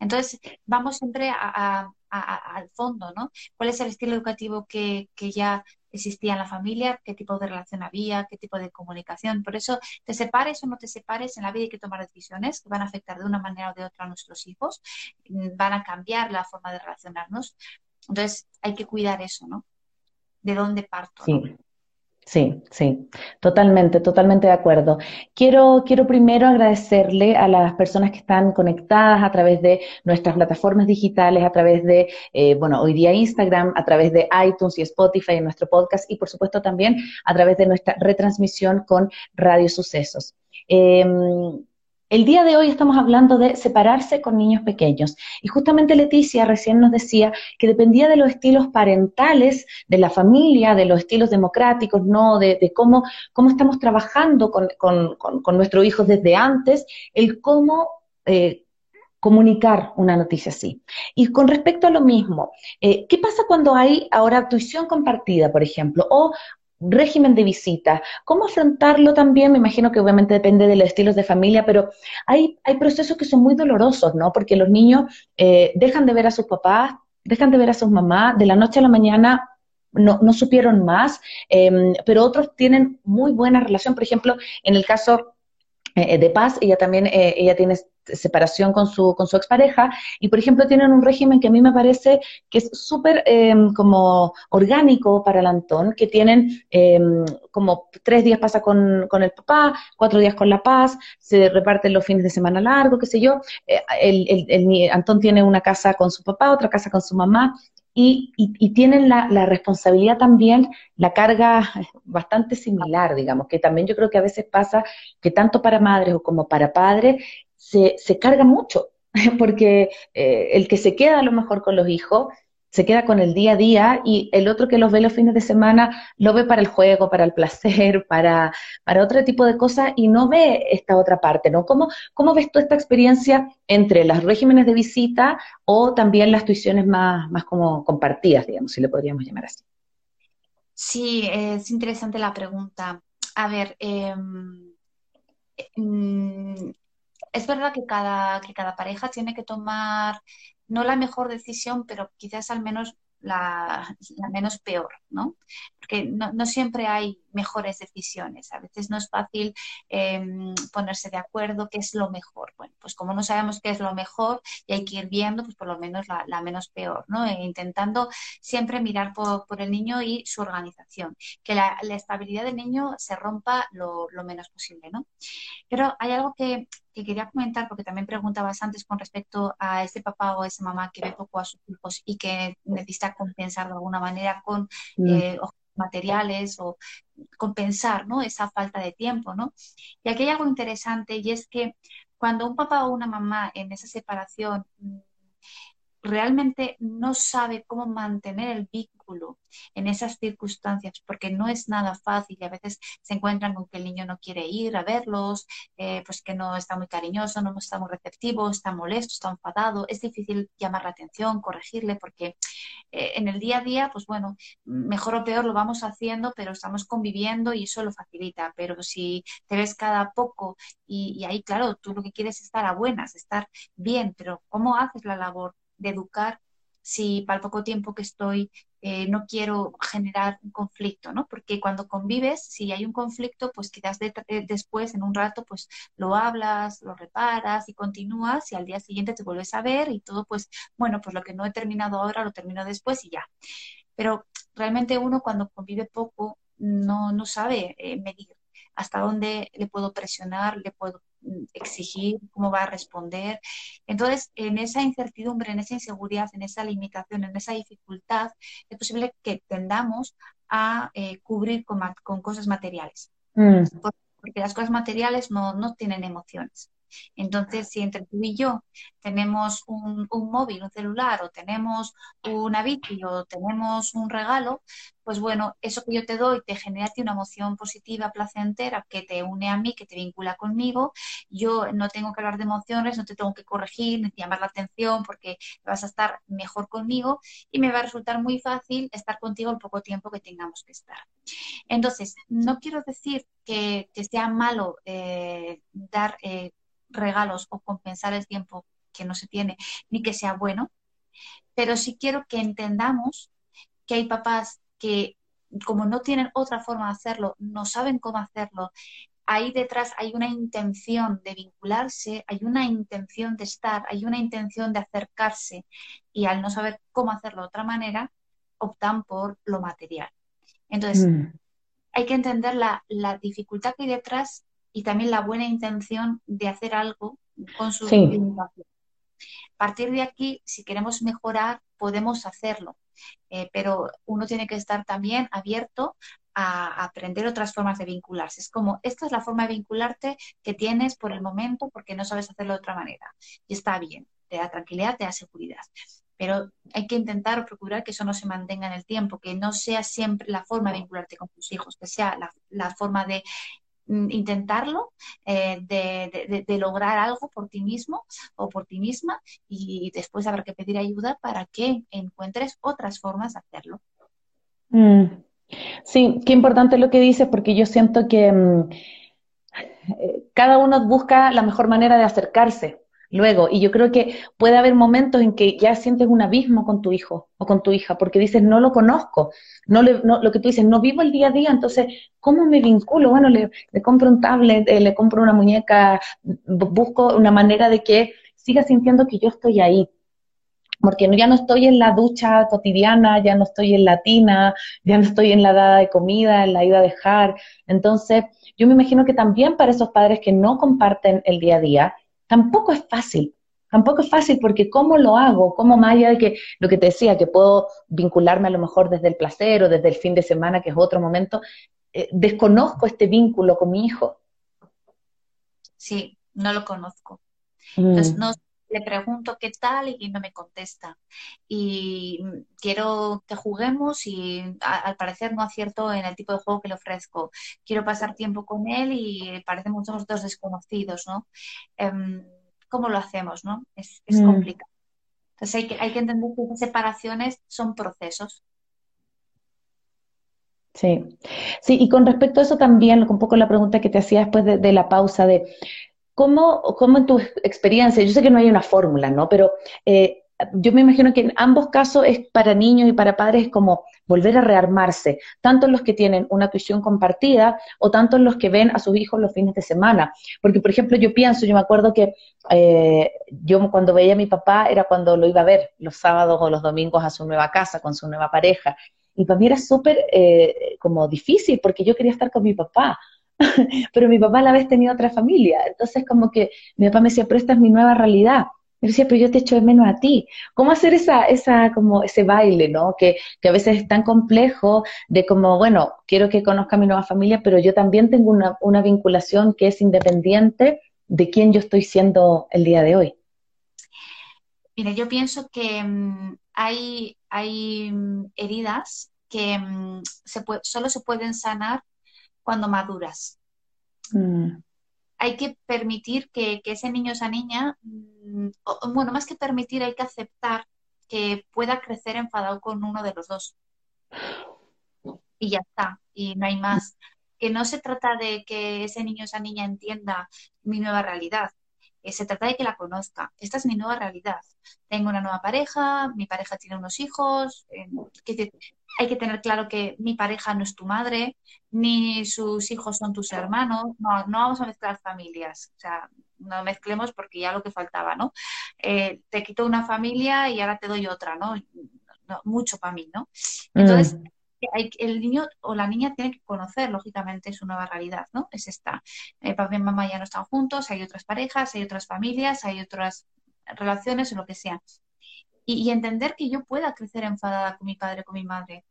Entonces, vamos siempre al fondo, ¿no? ¿Cuál es el estilo educativo que, que ya existía en la familia, qué tipo de relación había, qué tipo de comunicación. Por eso, te separes o no te separes, en la vida hay que tomar decisiones que van a afectar de una manera o de otra a nuestros hijos, mm, van a cambiar la forma de relacionarnos. Entonces, hay que cuidar eso, ¿no? ¿De dónde parto? Sí. Sí, sí, totalmente, totalmente de acuerdo. Quiero, quiero primero agradecerle a las personas que están conectadas a través de nuestras plataformas digitales, a través de, eh, bueno, hoy día Instagram, a través de iTunes y Spotify en nuestro podcast y por supuesto también a través de nuestra retransmisión con Radio Sucesos. Em, el día de hoy estamos hablando de separarse con niños pequeños. Y justamente Leticia recién nos decía que dependía de los estilos parentales, de la familia, de los estilos democráticos, ¿no? De, cómo, estamos trabajando con, con, nuestros hijos desde antes, el cómo eh, comunicar una noticia así. Y con respecto a lo mismo, eh, ¿qué pasa cuando hay ahora tuición compartida, por ejemplo, o régimen de visita, cómo afrontarlo también, me imagino que obviamente depende de los estilos de familia, pero hay, hay procesos que son muy dolorosos, ¿no? Porque los niños eh, dejan de ver a sus papás, dejan de ver a sus mamás, de la noche a la mañana no, no supieron más, em, pero otros tienen muy buena relación, por ejemplo, en el caso de Paz, ella también, eh, ella tiene separación con su, con su expareja, y por ejemplo tienen un régimen que a mí me parece que es súper em, como orgánico para el Antón, que tienen em, como tres días pasa con, con, el papá, cuatro días con la paz, se reparten los fines de semana largo, qué sé yo, eh, el, el, el, Antón tiene una casa con su papá, otra casa con su mamá, y, y, tienen la, la, responsabilidad también, la carga bastante similar, digamos, que también yo creo que a veces pasa que tanto para madres o como para padres se, se carga mucho, porque eh, el que se queda a lo mejor con los hijos se queda con el día a día y el otro que los ve los fines de semana lo ve para el juego, para el placer, para, otro tipo de cosas y no ve esta otra parte, ¿no? ¿Cómo, ¿Cómo ves tú esta experiencia entre los regímenes de visita o también las tuiciones más, como compartidas, digamos, si le podríamos llamar así? Sí, es interesante la pregunta. A ver, em, mm, es verdad que cada pareja tiene que tomar no la mejor decisión, pero quizás al menos la, menos peor, ¿no? Porque no, siempre hay mejores decisiones, a veces no es fácil em, ponerse de acuerdo qué es lo mejor. Bueno, pues como no sabemos qué es lo mejor y hay que ir viendo, pues por lo menos la, menos peor, ¿no? E intentando siempre mirar por, el niño y su organización, que la, estabilidad del niño se rompa lo, lo menos posible, ¿no? Pero hay algo que, que quería comentar, porque también preguntabas antes con respecto a ese papá o esa mamá que ve poco a sus hijos y que necesita compensar de alguna manera con mm. eh, materiales o compensar ¿no? esa falta de tiempo. ¿no? Y aquí hay algo interesante y es que cuando un papá o una mamá en esa separación mm, realmente no sabe cómo mantener el vínculo en esas circunstancias, porque no es nada fácil y a veces se encuentran con que el niño no quiere ir a verlos, eh, pues que no está muy cariñoso, no está muy receptivo, está molesto, está enfadado, es difícil llamar la atención, corregirle, porque eh, en el día a día, pues bueno, mejor o peor lo vamos haciendo, pero estamos conviviendo y eso lo facilita, pero si te ves cada poco y, y ahí, claro, tú lo que quieres es estar a buenas, estar bien, pero ¿cómo haces la labor? de educar si para el poco tiempo que estoy eh, no quiero generar un conflicto, ¿no? Porque cuando convives, si hay un conflicto, pues quizás eh, después, en un rato, pues lo hablas, lo reparas y continúas y al día siguiente te vuelves a ver y todo, pues, bueno, pues lo que no he terminado ahora lo termino después y ya. Pero realmente uno cuando convive poco no, no sabe eh, medir hasta dónde le puedo presionar, le puedo exigir, cómo va a responder. Entonces, en esa incertidumbre, en esa inseguridad, en esa limitación, en esa dificultad, es posible que tendamos a eh, cubrir con, cosas materiales. Mm. Porque las cosas materiales no, no tienen emociones. Entonces, si entre tú y yo tenemos un, móvil, un celular, o tenemos una bici, o tenemos un regalo, pues bueno, eso que yo te doy te genera una emoción positiva, placentera, que te une a mí, que te vincula conmigo. Yo no tengo que hablar de emociones, no te tengo que corregir, ni llamar la atención, porque vas a estar mejor conmigo y me va a resultar muy fácil estar contigo el poco tiempo que tengamos que estar. Entonces, no quiero decir que, sea malo eh, dar... Eh, regalos o compensar el tiempo que no se tiene, ni que sea bueno, pero sí quiero que entendamos que hay papás que como no tienen otra forma de hacerlo, no saben cómo hacerlo, ahí detrás hay una intención de vincularse, hay una intención de estar, hay una intención de acercarse y al no saber cómo hacerlo de otra manera, optan por lo material. Entonces, mm. hay que entender la, la, dificultad que hay detrás y también la buena intención de hacer algo con su sí. A partir de aquí, si queremos mejorar, podemos hacerlo, eh, pero uno tiene que estar también abierto a aprender otras formas de vincularse. Es como, esta es la forma de vincularte que tienes por el momento porque no sabes hacerlo de otra manera. Y está bien, te da tranquilidad, te da seguridad. Pero hay que intentar procurar que eso no se mantenga en el tiempo, que no sea siempre la forma de vincularte con tus hijos, que sea la forma de intentarlo, eh, de, lograr algo por ti mismo o por ti misma y después habrá que pedir ayuda para que encuentres otras formas de hacerlo. Mm. Sí, qué importante lo que dices porque yo siento que mm, eh, cada uno busca la mejor manera de acercarse luego. Y yo creo que puede haber momentos en que ya sientes un abismo con tu hijo o con tu hija, porque dices, no lo conozco, no, lo que tú dices, no vivo el día a día, entonces, ¿cómo me vinculo? Bueno, le, compro un tablet, eh, le compro una muñeca, busco una manera de que siga sintiendo que yo estoy ahí. Porque ya no estoy en la ducha cotidiana, ya no estoy en la tina, ya no estoy en la dada de comida, en la ida a dejar. Entonces, yo me imagino que también para esos padres que no comparten el día a día, tampoco es fácil. Tampoco es fácil porque ¿cómo lo hago? ¿Cómo más allá de que lo que te decía, que puedo vincularme a lo mejor desde el placer o desde el fin de semana, que es otro momento, eh, desconozco este vínculo con mi hijo? Sí, no lo conozco. Mm. Entonces, no le pregunto qué tal y no me contesta. Y quiero que juguemos y al parecer no acierto en el tipo de juego que le ofrezco. Quiero pasar tiempo con él y parecen muchos dos desconocidos, ¿no? Em, ¿Cómo lo hacemos, no? Es, mm. complicado. Entonces hay que, hay que entender que esas separaciones son procesos. Sí, sí, y con respecto a eso también, un poco la pregunta que te hacía después de la pausa de ¿Cómo, ¿Cómo, en tu experiencia, yo sé que no hay una fórmula, ¿no? Pero eh, yo me imagino que en ambos casos es para niños y para padres como volver a rearmarse, tanto los que tienen una tuición compartida o tanto los que ven a sus hijos los fines de semana. Porque, por ejemplo, yo pienso, yo me acuerdo que eh, yo cuando veía a mi papá era cuando lo iba a ver los sábados o los domingos a su nueva casa con su nueva pareja. Y para mí era súper eh, como difícil porque yo quería estar con mi papá. pero mi papá a la vez tenía otra familia. Entonces, como que mi papá me decía, pero esta es mi nueva realidad. Yo decía, pero yo te echo de menos a ti. ¿Cómo hacer esa, esa, como ese baile, ¿no? Que, que a veces es tan complejo de como, bueno, quiero que conozca mi nueva familia, pero yo también tengo una, una vinculación que es independiente de quién yo estoy siendo el día de hoy. Mire, yo pienso que mm, hay, hay mm, heridas que mm, se solo se pueden sanar cuando maduras. Mm. Hay que permitir que, ese niño, esa niña, mm, bueno, más que permitir, hay que aceptar que pueda crecer enfadado con uno de los dos. Y ya está, y no hay más. Que no se trata de que ese niño, esa niña entienda mi nueva realidad. Eh, se trata de que la conozca. Esta es mi nueva realidad. Tengo una nueva pareja, mi pareja tiene unos hijos. Eh, hay que tener claro que mi pareja no es tu madre, ni sus hijos son tus hermanos. No, no vamos a mezclar familias. O sea, no mezclemos porque ya lo que faltaba, ¿no? Eh, te quito una familia y ahora te doy otra, ¿no? mucho para mí, ¿no? Mm. Entonces, el niño o la niña tiene que conocer, lógicamente, su nueva realidad, ¿no? Es esta. Eh, papá y mamá ya no están juntos, hay otras parejas, hay otras familias, hay otras relaciones o lo que sea. Y, entender que yo pueda crecer enfadada con mi padre, con mi madre,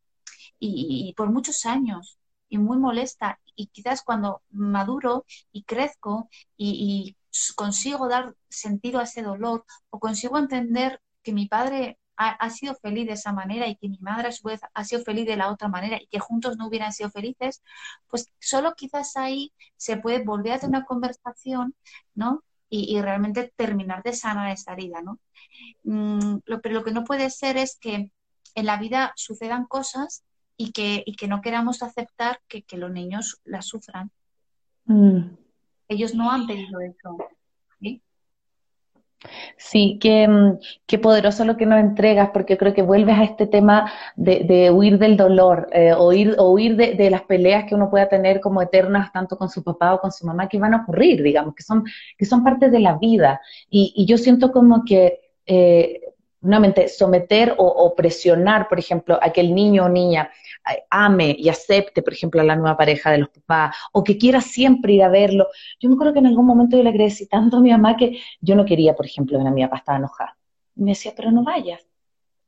y, por muchos años, y muy molesta, y quizás cuando maduro y crezco y consigo dar sentido a ese dolor, o consigo entender que mi padre ha, sido feliz de esa manera y que mi madre a su vez ha sido feliz de la otra manera y que juntos no hubieran sido felices, pues solo quizás ahí se puede volver a tener una conversación, ¿no? Y, realmente terminar de sanar esa herida, ¿no? Mm, lo, pero lo que no puede ser es que en la vida sucedan cosas y que, y que no queramos aceptar que, que los niños las sufran. Mm. Ellos no han pedido eso. Sí, qué, mm, qué, poderoso lo que nos entregas, porque creo que vuelves a este tema de, huir del dolor, eh, o huir, de, las peleas que uno pueda tener como eternas, tanto con su papá o con su mamá, que van a ocurrir, digamos, que son, que son parte de la vida. Y, yo siento como que, eh, nuevamente, someter o, o, presionar, por ejemplo, a que el niño o niña ame y acepte, por ejemplo, a la nueva pareja de los papás, o que quiera siempre ir a verlo. Yo me acuerdo que en algún momento yo le agradecí tanto a mi mamá que yo no quería, por ejemplo, ver a mi papá estaba enojada. Y me decía, pero no vayas.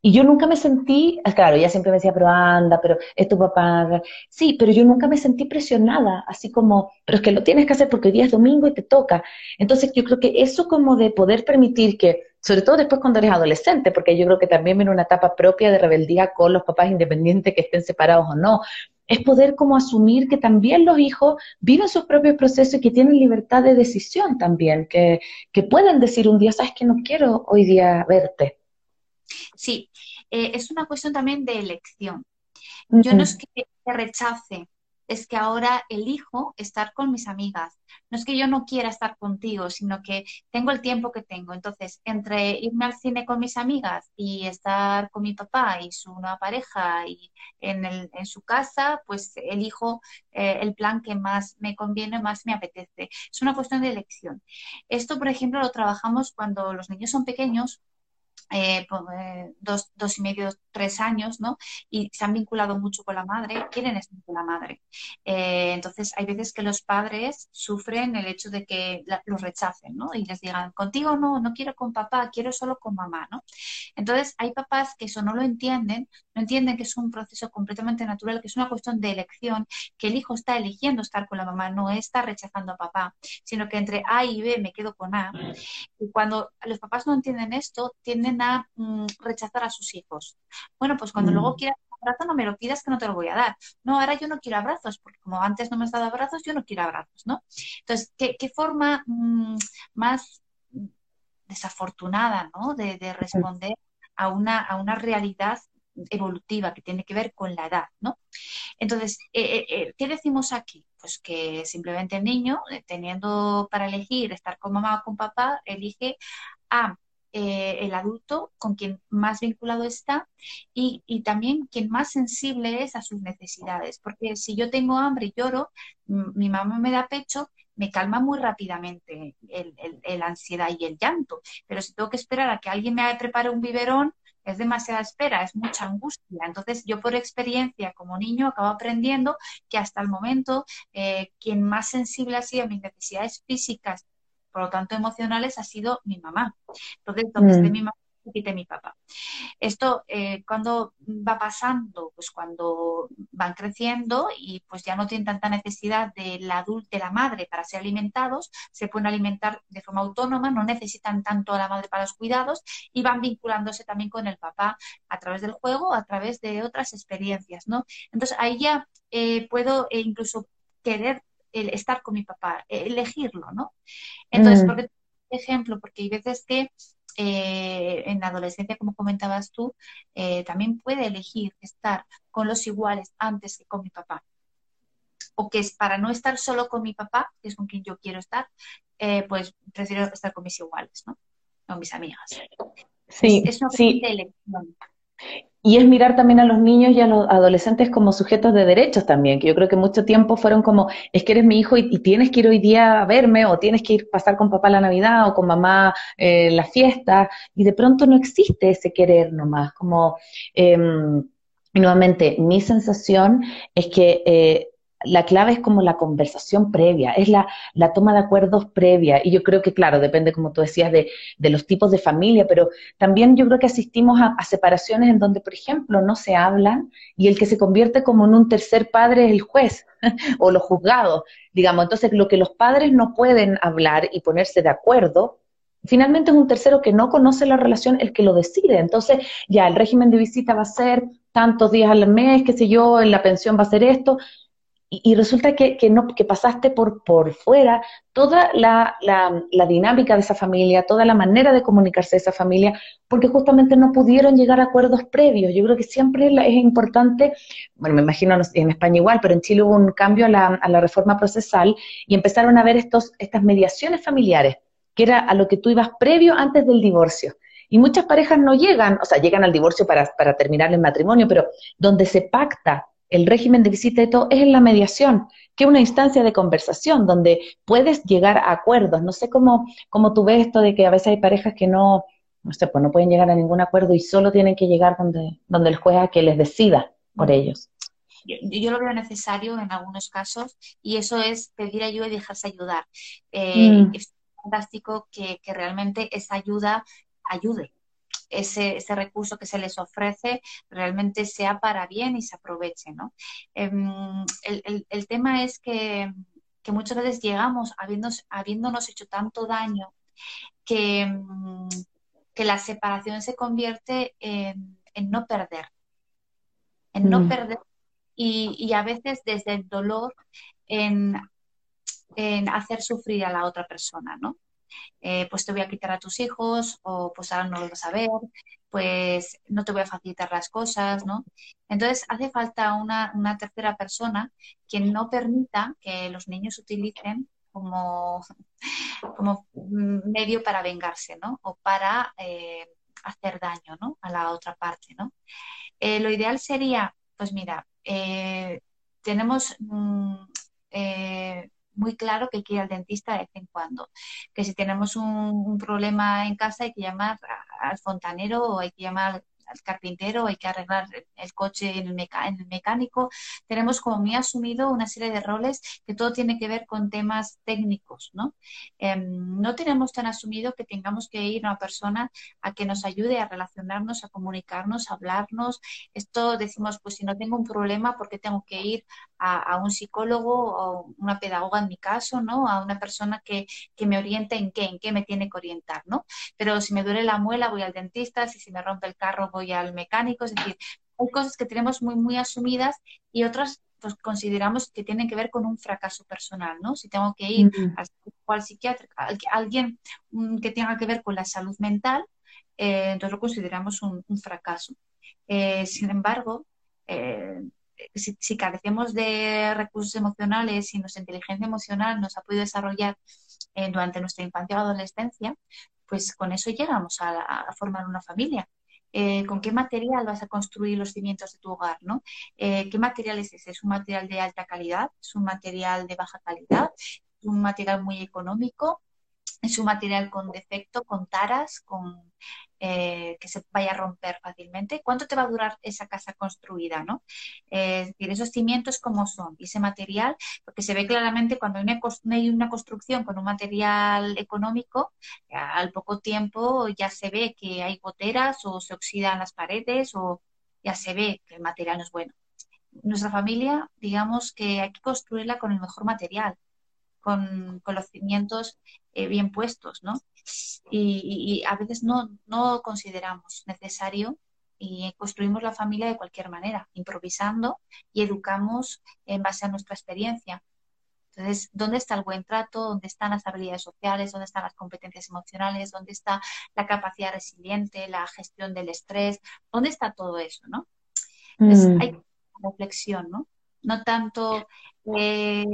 Y yo nunca me sentí, ah, claro, ella siempre me decía, pero anda, pero es tu papá. Sí, pero yo nunca me sentí presionada, así como, pero es que lo tienes que hacer porque hoy día es domingo y te toca. Entonces yo creo que eso como de poder permitir que, sobre todo después cuando eres adolescente, porque yo creo que también viene una etapa propia de rebeldía con los papás independientes que estén separados o no, es poder como asumir que también los hijos viven sus propios procesos y que tienen libertad de decisión también, que, que pueden decir un día, sabes que no quiero hoy día verte Sí, eh, es una cuestión también de elección. Yo no es que rechace, es que ahora elijo estar con mis amigas. No es que yo no quiera estar contigo, sino que tengo el tiempo que tengo. Entonces, entre irme al cine con mis amigas y estar con mi papá y su nueva pareja y en, en su casa, pues elijo eh, el plan que más me conviene, más me apetece. Es una cuestión de elección. Esto, por ejemplo, lo trabajamos cuando los niños son pequeños eh, eh, dos, dos, y medio, tres años, ¿no? Y se han vinculado mucho con la madre, quieren estar con la madre. Eh, entonces, hay veces que los padres sufren el hecho de que los rechacen, ¿no? Y les digan, contigo no, no quiero con papá, quiero solo con mamá, ¿no? Entonces, hay papás que eso no lo entienden, no entienden que es un proceso completamente natural, que es una cuestión de elección, que el hijo está eligiendo estar con la mamá, no está rechazando a papá, sino que entre A y B me quedo con A. Y cuando los papás no entienden esto, tienden a mm, rechazar a sus hijos. Bueno, pues cuando luego mm. quieras un abrazo, no me lo pidas que no te lo voy a dar. No, ahora yo no quiero abrazos, porque como antes no me has dado abrazos, yo no quiero abrazos, ¿no? Entonces, ¿qué, forma mm, más desafortunada, ¿no? De, responder a una, a una realidad evolutiva que tiene que ver con la edad, ¿no? Entonces, eh, eh, eh, ¿qué decimos aquí? Pues que simplemente el niño, teniendo para elegir estar con mamá o con papá, elige a eh, el adulto con quien más vinculado está y, también quien más sensible es a sus necesidades. Porque si yo tengo hambre y lloro, mi mamá me da pecho, me calma muy rápidamente el, ansiedad y el llanto. Pero si tengo que esperar a que alguien me prepare un biberón, es demasiada espera, es mucha angustia. Entonces, yo por experiencia como niño acabo aprendiendo que hasta el momento eh, quien más sensible ha sido a mis necesidades físicas por lo tanto emocionales, ha sido mi mamá. Entonces, donde esté mm. mi mamá, quite mi papá. Esto, eh, cuando va pasando? Pues cuando van creciendo y pues ya no tienen tanta necesidad de la de la madre para ser alimentados, se pueden alimentar de forma autónoma, no necesitan tanto a la madre para los cuidados y van vinculándose también con el papá a través del juego, a través de otras experiencias, ¿no? Entonces ahí ya eh, puedo eh, incluso querer el estar con mi papá, elegirlo, ¿no? Entonces, mm. porque, ejemplo, porque hay veces que eh, en la adolescencia, como comentabas tú, eh, también puede elegir estar con los iguales antes que con mi papá. O que es para no estar solo con mi papá, que es con quien yo quiero estar, eh, pues prefiero estar con mis iguales, ¿no? Con mis amigas. Sí, es, una sí. elección. Y es mirar también a los niños y a los adolescentes como sujetos de derechos también, que yo creo que mucho tiempo fueron como, es que eres mi hijo y, tienes que ir hoy día a verme, o tienes que ir pasar con papá la Navidad, o con mamá eh, la fiesta, y de pronto no existe ese querer nomás, como, em, nuevamente, mi sensación es que eh, la clave es como la conversación previa, es la, la, toma de acuerdos previa. Y yo creo que, claro, depende, como tú decías, de, de los tipos de familia, pero también yo creo que asistimos a, separaciones en donde, por ejemplo, no se hablan y el que se convierte como en un tercer padre es el juez o los juzgados, digamos. Entonces, lo que los padres no pueden hablar y ponerse de acuerdo, finalmente es un tercero que no conoce la relación el que lo decide. Entonces, ya el régimen de visita va a ser tantos días al mes, qué sé yo, en la pensión va a ser esto y, resulta que, no, que pasaste por, por fuera toda la, la, dinámica de esa familia, toda la manera de comunicarse de esa familia, porque justamente no pudieron llegar a acuerdos previos. Yo creo que siempre es importante, bueno, me imagino en España igual, pero en Chile hubo un cambio a la, a la reforma procesal y empezaron a ver estos, estas mediaciones familiares, que era a lo que tú ibas previo antes del divorcio. Y muchas parejas no llegan, o sea, llegan al divorcio para, para terminar el matrimonio, pero donde se pacta el régimen de todo es en la mediación, que es una instancia de conversación donde puedes llegar a acuerdos. No sé cómo, cómo tú ves esto de que a veces hay parejas que no, no sé, pues no pueden llegar a ningún acuerdo y solo tienen que llegar donde, donde el juez a que les decida por ellos. Yo, lo veo necesario en algunos casos y eso es pedir ayuda y dejarse ayudar. Eh, mm. Es fantástico que, que realmente esa ayuda ayude, ese, ese, recurso que se les ofrece realmente sea para bien y se aproveche. ¿no? Em, el, el, tema es que, que, muchas veces llegamos habiéndonos, habiéndonos hecho tanto daño que, em, que la separación se convierte en, en no perder, en no mm. perder y, y, a veces desde el dolor en, en hacer sufrir a la otra persona, ¿no? Eh, pues te voy a quitar a tus hijos o pues ahora no lo vas a ver, pues no te voy a facilitar las cosas, ¿no? Entonces hace falta una, tercera persona que no permita que los niños utilicen como, como medio para vengarse, ¿no? O para eh, hacer daño, ¿no? A la otra parte, ¿no? Eh, lo ideal sería, pues mira, tenemos mm, muy claro que hay que ir al dentista de vez en cuando. Que si tenemos un, problema en casa hay que llamar al fontanero o hay que llamar al carpintero, hay que arreglar el coche en el, mecánico. Tenemos como muy asumido una serie de roles que todo tiene que ver con temas técnicos, ¿no? Em, no tenemos tan asumido que tengamos que ir a una persona a que nos ayude a relacionarnos, a comunicarnos, a hablarnos. Esto decimos, pues si no tengo un problema, ¿por qué tengo que ir a, un psicólogo o una pedagoga en mi caso, ¿no? A una persona que, que, me oriente en qué, en qué me tiene que orientar, ¿no? Pero si me duele la muela, voy al dentista, si se me rompe el carro, voy al mecánico, es decir, hay cosas que tenemos muy, muy asumidas y otras pues consideramos que tienen que ver con un fracaso personal, ¿no? Si tengo que ir al psiquiatra, alguien mm, que tenga que ver con la salud mental, eh, entonces lo consideramos un, fracaso. Eh, sin embargo, eh, si, carecemos de recursos emocionales y nuestra inteligencia emocional nos ha podido desarrollar durante nuestra infancia o adolescencia, pues con eso llegamos a formar una familia. Eh, con qué material vas a construir los cimientos de tu hogar, ¿no? Eh, ¿Qué material es ese? ¿Es un material de alta calidad? ¿Es un material de baja calidad? ¿Es un material muy económico? ¿Es un material con defecto, con taras, con eh, que se vaya a romper fácilmente. ¿Cuánto te va a durar esa casa construida? ¿no? Eh, es decir, esos cimientos cómo son y ese material, porque se ve claramente cuando hay una, construcción con un material económico, al poco tiempo ya se ve que hay goteras o se oxidan las paredes o ya se ve que el material no es bueno. Nuestra familia, digamos que hay que construirla con el mejor material, con, con los cimientos eh, bien puestos, ¿no? Y, a veces no, no consideramos necesario y construimos la familia de cualquier manera, improvisando y educamos en base a nuestra experiencia. Entonces, ¿dónde está el buen trato? ¿Dónde están las habilidades sociales? ¿Dónde están las competencias emocionales? ¿Dónde está la capacidad resiliente, la gestión del estrés? ¿Dónde está todo eso, no? Entonces, mm. hay reflexión, ¿no? No tanto eh,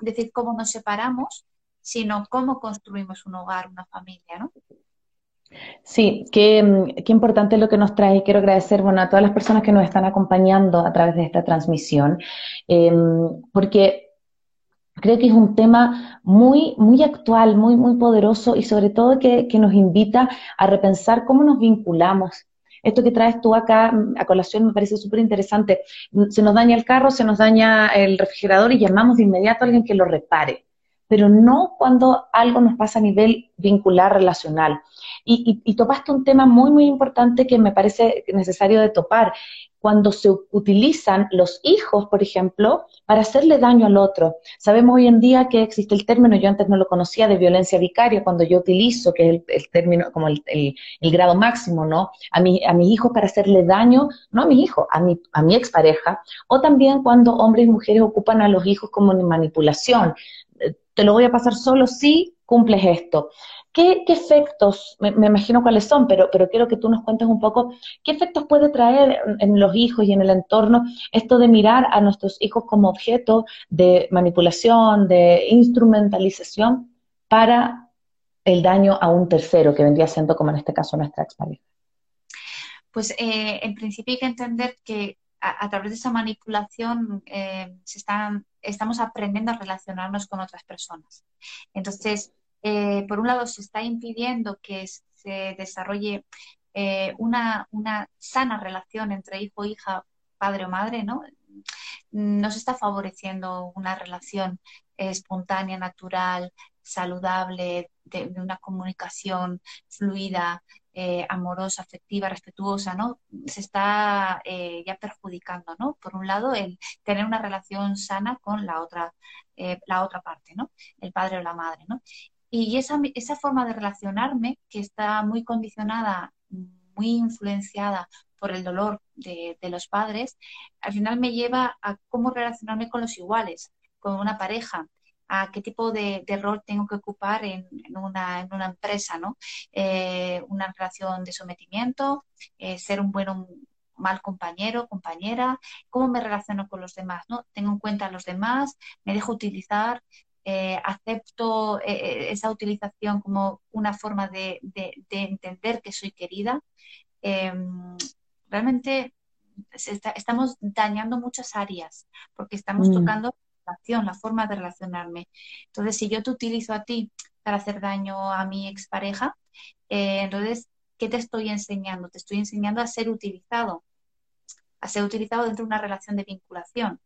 decir cómo nos separamos, sino cómo construimos un hogar, una familia, ¿no? Sí, qué, qué, importante lo que nos trae. Quiero agradecer bueno, a todas las personas que nos están acompañando a través de esta transmisión, em, porque creo que es un tema muy, muy actual, muy, muy poderoso y sobre todo que, que nos invita a repensar cómo nos vinculamos. Esto que traes tú acá a colación me parece súper interesante. Se nos daña el carro, se nos daña el refrigerador y llamamos de inmediato a alguien que lo repare pero no cuando algo nos pasa a nivel vincular relacional. Y, topaste un tema muy, muy importante que me parece necesario de topar. Cuando se utilizan los hijos, por ejemplo, para hacerle daño al otro. Sabemos hoy en día que existe el término, yo antes no lo conocía, de violencia vicaria, cuando yo utilizo, que es el, término, como el, grado máximo, ¿no? A mi, a mi hijo para hacerle daño, no a mi hijo, a mi, a mi expareja. O también cuando hombres y mujeres ocupan a los hijos como manipulación te lo voy a pasar solo si cumples esto. ¿Qué, efectos, me, imagino cuáles son, pero, pero quiero que tú nos cuentes un poco, qué efectos puede traer en los hijos y en el entorno esto de mirar a nuestros hijos como objeto de manipulación, de instrumentalización para el daño a un tercero, que vendría siendo como en este caso nuestra expareja? Pues eh, en principio hay que entender que a, través de esa manipulación eh, se están, estamos aprendiendo a relacionarnos con otras personas. Entonces, eh, por un lado, se está impidiendo que se desarrolle eh, una, una, sana relación entre hijo, hija, padre o madre, ¿no? Nos está favoreciendo una relación espontánea, natural, saludable, de, una comunicación fluida, eh, amorosa, afectiva, respetuosa, ¿no? Se está eh, ya perjudicando, ¿no? Por un lado, el tener una relación sana con la otra, eh, la otra parte, ¿no? El padre o la madre, ¿no? Y esa, esa forma de relacionarme, que está muy condicionada, muy influenciada por el dolor de, los padres, al final me lleva a cómo relacionarme con los iguales, con una pareja, a qué tipo de, rol tengo que ocupar en, una, en una, empresa, ¿no? Eh, una relación de sometimiento, eh, ser un buen mal compañero, compañera, cómo me relaciono con los demás, ¿no? Tengo en cuenta a los demás, me dejo utilizar, eh, acepto esa utilización como una forma de, entender que soy querida. Em, realmente estamos dañando muchas áreas porque estamos mm. tocando la forma de relacionarme. Entonces, si yo te utilizo a ti para hacer daño a mi expareja, eh, entonces ¿qué te estoy enseñando? Te estoy enseñando a ser utilizado, a ser utilizado dentro de una relación de vinculación.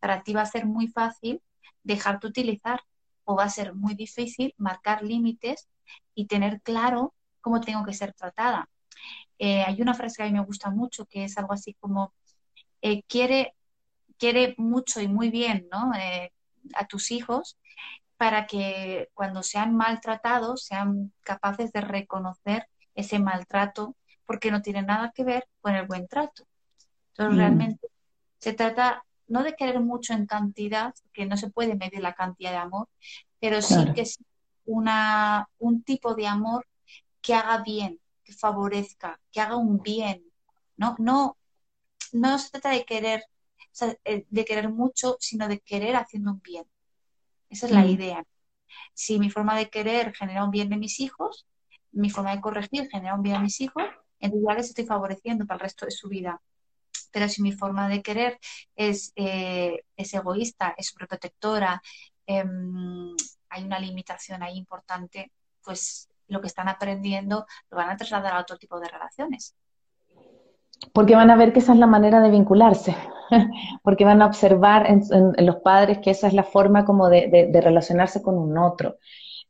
Para ti va a ser muy fácil dejarte utilizar o va a ser muy difícil marcar límites y tener claro cómo tengo que ser tratada. Eh, hay una frase que a mí me gusta mucho que es algo así como, eh, quiere, quiere mucho y muy bien ¿no? Eh, a tus hijos para que cuando sean maltratados sean capaces de reconocer ese maltrato porque no tiene nada que ver con el buen trato. Entonces, mm. realmente se trata no de querer mucho en cantidad, que no se puede medir la cantidad de amor, pero sí que es una, un tipo de amor que haga bien, que favorezca, que haga un bien. No, no, no se trata de querer, eh, de querer mucho, sino de querer haciendo un bien. Esa es la mm. idea. Si mi forma de querer genera un bien de mis hijos, mi forma de corregir genera un bien a mis hijos, entonces ya les estoy favoreciendo para el resto de su vida. Pero si mi forma de querer es, eh, es egoísta, es sobreprotectora, em, hay una limitación ahí importante, pues lo que están aprendiendo lo van a trasladar a otro tipo de relaciones. Porque van a ver que esa es la manera de vincularse, porque van a observar en, los padres que esa es la forma como de relacionarse con un otro.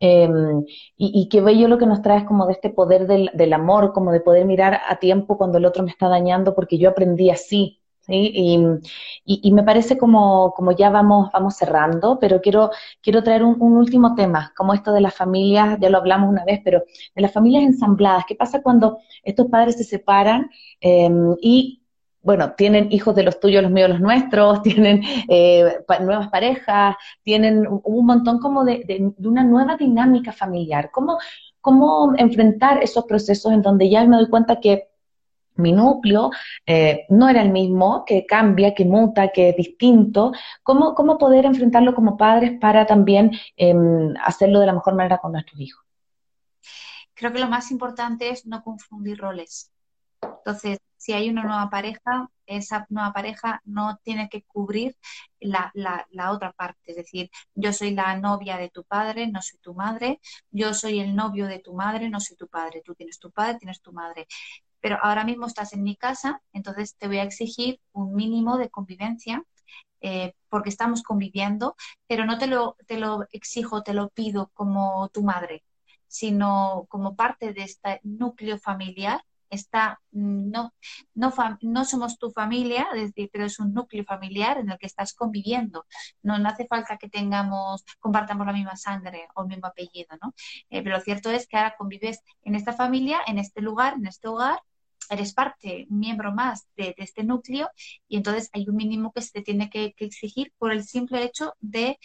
Em, y, y, qué bello lo que nos traes como de este poder del, amor, como de poder mirar a tiempo cuando el otro me está dañando, porque yo aprendí así, ¿sí? Y, me parece como, como ya vamos, vamos cerrando, pero quiero, quiero traer un, último tema, como esto de las familias, ya lo hablamos una vez, pero de las familias ensambladas. ¿Qué pasa cuando estos padres se separan em, y bueno, tienen hijos de los tuyos, los míos, los nuestros, tienen eh, nuevas parejas, tienen un montón como de, una nueva dinámica familiar. ¿Cómo, ¿Cómo enfrentar esos procesos en donde ya me doy cuenta que mi núcleo eh, no era el mismo, que cambia, que muta, que es distinto? ¿Cómo, cómo poder enfrentarlo como padres para también em, hacerlo de la mejor manera con nuestros hijos? Creo que lo más importante es no confundir roles. Entonces, si hay una nueva pareja, esa nueva pareja no tiene que cubrir la, otra parte. Es decir, yo soy la novia de tu padre, no soy tu madre. Yo soy el novio de tu madre, no soy tu padre. Tú tienes tu padre, tienes tu madre. Pero ahora mismo estás en mi casa, entonces te voy a exigir un mínimo de convivencia eh, porque estamos conviviendo, pero no te lo, te lo exijo, te lo pido como tu madre, sino como parte de este núcleo familiar está, mm, no, no, no somos tu familia, pero es un núcleo familiar en el que estás conviviendo. No, no hace falta que tengamos, compartamos la misma sangre o el mismo apellido, ¿no? Eh, pero lo cierto es que ahora convives en esta familia, en este lugar, en este hogar, eres parte, miembro más de, este núcleo y entonces hay un mínimo que se te tiene que, exigir por el simple hecho de,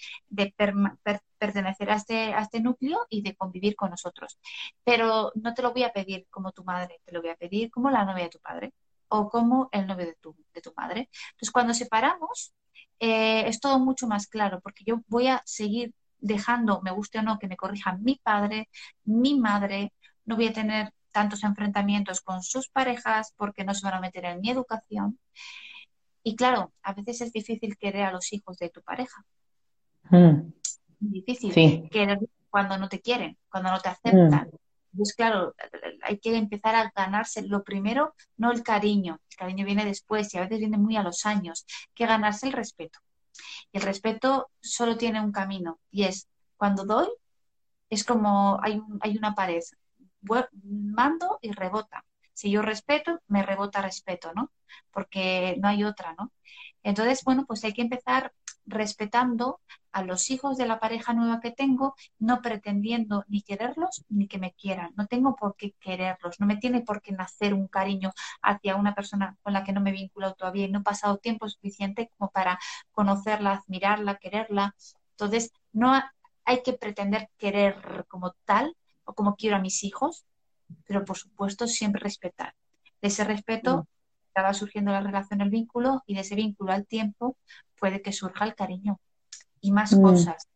pertenecer a este, a este núcleo y de convivir con nosotros. Pero no te lo voy a pedir como tu madre, te lo voy a pedir como la novia de tu padre o como el novio de tu, de tu madre. Entonces, cuando separamos, eh, es todo mucho más claro, porque yo voy a seguir dejando, me guste o no, que me corrija mi padre, mi madre, no voy a tener tantos enfrentamientos con sus parejas porque no se van a meter en mi educación. Y claro, a veces es difícil querer a los hijos de tu pareja. Mm. Difícil querer cuando no te quieren, cuando no te aceptan. Pues claro, hay que empezar a ganarse lo primero, no el cariño, el cariño viene después y a veces viene muy a los años, que ganarse el respeto. Y el respeto solo tiene un camino y es cuando doy, es como hay, hay una pared, mando y rebota. Si yo respeto, me rebota respeto, ¿no? Porque no hay otra, ¿no? Entonces, bueno, pues hay que empezar respetando a los hijos de la pareja nueva que tengo, no pretendiendo ni quererlos ni que me quieran. No tengo por qué quererlos, no me tiene por qué nacer un cariño hacia una persona con la que no me he vinculado todavía y no he pasado tiempo suficiente como para conocerla, admirarla, quererla. Entonces, no hay que pretender querer como tal, o como quiero a mis hijos, pero por supuesto siempre respetar. De ese respeto mm. estaba surgiendo la relación, el vínculo, y de ese vínculo al tiempo puede que surja el cariño y más mm. cosas.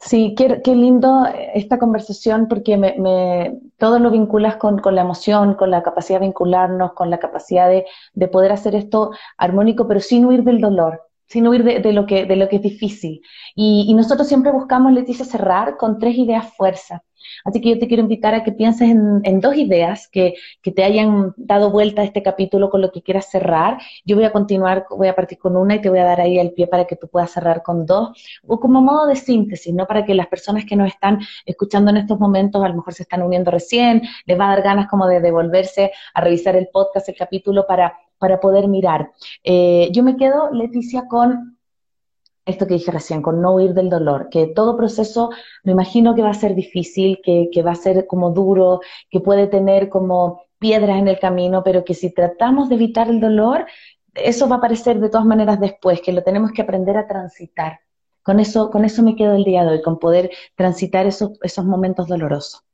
Sí, qué, lindo esta conversación porque me, todo lo vinculas con, la emoción, con la capacidad de vincularnos, con la capacidad de, poder hacer esto armónico, pero sin huir del dolor, sin huir de, lo, que, de lo que es difícil. Y, y, nosotros siempre buscamos, Leticia, cerrar con tres ideas fuerza. Así que yo te quiero invitar a que pienses en, dos ideas que, que, te hayan dado vuelta a este capítulo con lo que quieras cerrar. Yo voy a continuar, voy a partir con una y te voy a dar ahí el pie para que tú puedas cerrar con dos, o como modo de síntesis, ¿no? Para que las personas que nos están escuchando en estos momentos, a lo mejor se están uniendo recién, les va a dar ganas como de devolverse a revisar el podcast, el capítulo, para, para poder mirar. Eh, yo me quedo, Leticia, con esto que dije recién, con no huir del dolor, que todo proceso me imagino que va a ser difícil, que, va a ser como duro, que puede tener como piedras en el camino, pero que si tratamos de evitar el dolor, eso va a aparecer de todas maneras después, que lo tenemos que aprender a transitar. Con eso, con eso me quedo el día de hoy, con poder transitar esos, esos momentos dolorosos.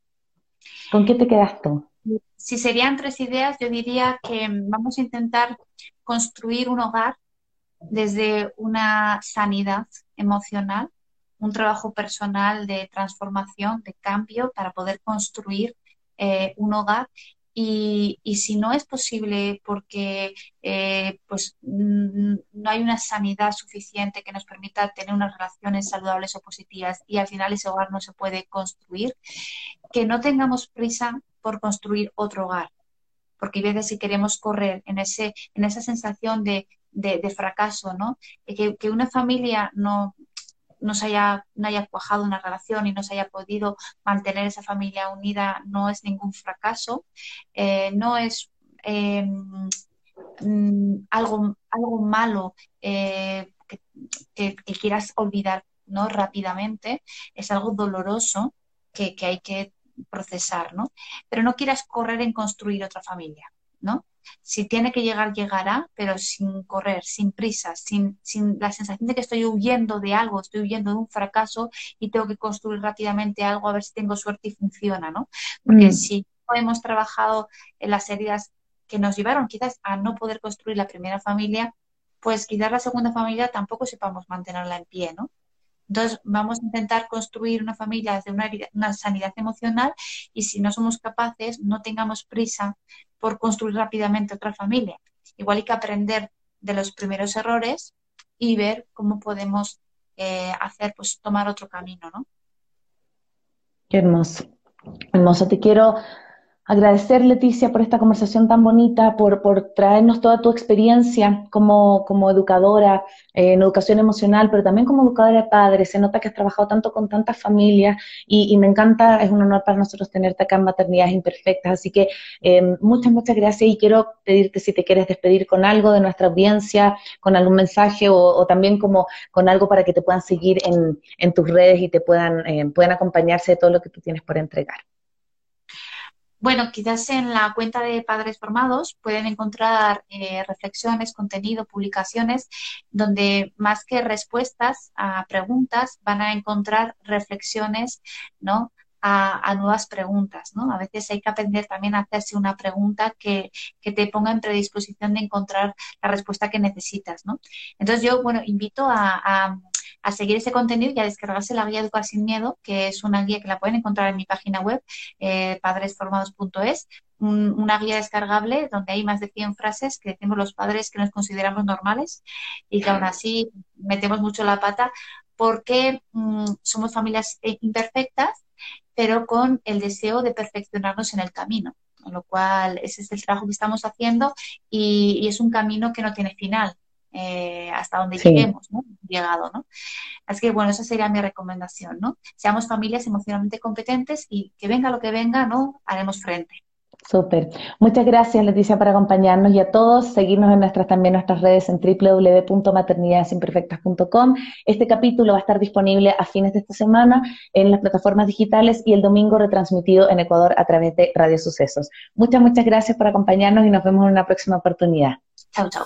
¿Con qué te quedas tú? Si serían tres ideas, yo diría que vamos a intentar construir un hogar desde una sanidad emocional, un trabajo personal de transformación, de cambio, para poder construir eh, un hogar. Y, si no es posible porque eh, pues, no hay una sanidad suficiente que nos permita tener unas relaciones saludables o positivas y al final ese hogar no se puede construir, que no tengamos prisa por construir otro hogar. Porque a veces si queremos correr en, ese, en esa sensación de de, fracaso, ¿no? Que, que, una familia no, no, se haya, no haya cuajado una relación y no se haya podido mantener esa familia unida no es ningún fracaso, eh, no es em, mm, algo, algo malo eh, que, quieras olvidar ¿no? rápidamente, es algo doloroso que, que hay que procesar, ¿no? Pero no quieras correr en construir otra familia, ¿no? Si tiene que llegar, llegará, pero sin correr, sin prisa, sin, sin la sensación de que estoy huyendo de algo, estoy huyendo de un fracaso y tengo que construir rápidamente algo a ver si tengo suerte y funciona, ¿no? Porque mm. si no hemos trabajado en las heridas que nos llevaron quizás a no poder construir la primera familia, pues quizás la segunda familia tampoco sepamos mantenerla en pie, ¿no? Entonces, vamos a intentar construir una familia desde una, sanidad emocional y si no somos capaces, no tengamos prisa por construir rápidamente otra familia. Igual hay que aprender de los primeros errores y ver cómo podemos eh, hacer, pues, tomar otro camino, ¿no? Qué hermoso. Hermoso. Te quiero agradecer, Leticia, por esta conversación tan bonita, por, por traernos toda tu experiencia como, como educadora eh, en educación emocional, pero también como educadora de padres. Se nota que has trabajado tanto con tantas familias y, me encanta, es un honor para nosotros tenerte acá en Maternidades Imperfectas. Así que eh, muchas, muchas gracias y quiero pedirte si te quieres despedir con algo de nuestra audiencia, con algún mensaje o, también como con algo para que te puedan seguir en, en tus redes y te puedan, eh, puedan acompañarse de todo lo que tú tienes por entregar. Bueno, quizás en la cuenta de Padres Formados pueden encontrar eh, reflexiones, contenido, publicaciones, donde más que respuestas a preguntas van a encontrar reflexiones, ¿no? A, nuevas preguntas, ¿no? A veces hay que aprender también a hacerse una pregunta que, te ponga en predisposición de encontrar la respuesta que necesitas, ¿no? Entonces yo, bueno, invito a seguir ese contenido y a descargarse la guía Educar sin Miedo, que es una guía que la pueden encontrar en mi página web, eh, padresformados.es, una guía descargable donde hay más de 100 frases que decimos los padres que nos consideramos normales y que aún así metemos mucho la pata porque mm, somos familias eh, imperfectas, pero con el deseo de perfeccionarnos en el camino. Con lo cual, ese es el trabajo que estamos haciendo y es un camino que no tiene final. Eh, hasta donde lleguemos, ¿no? Llegado, ¿no? Así que, bueno, esa sería mi recomendación, ¿no? Seamos familias emocionalmente competentes y que venga lo que venga, ¿no? Haremos frente. Súper. Muchas gracias, Leticia, por acompañarnos y a todos. Seguirnos en nuestras también nuestras redes en www.maternidadesimperfectas.com. Este capítulo va a estar disponible a fines de esta semana en las plataformas digitales y el domingo retransmitido en Ecuador a través de Radio Sucesos. Muchas, muchas gracias por acompañarnos y nos vemos en una próxima oportunidad. Chao, chao.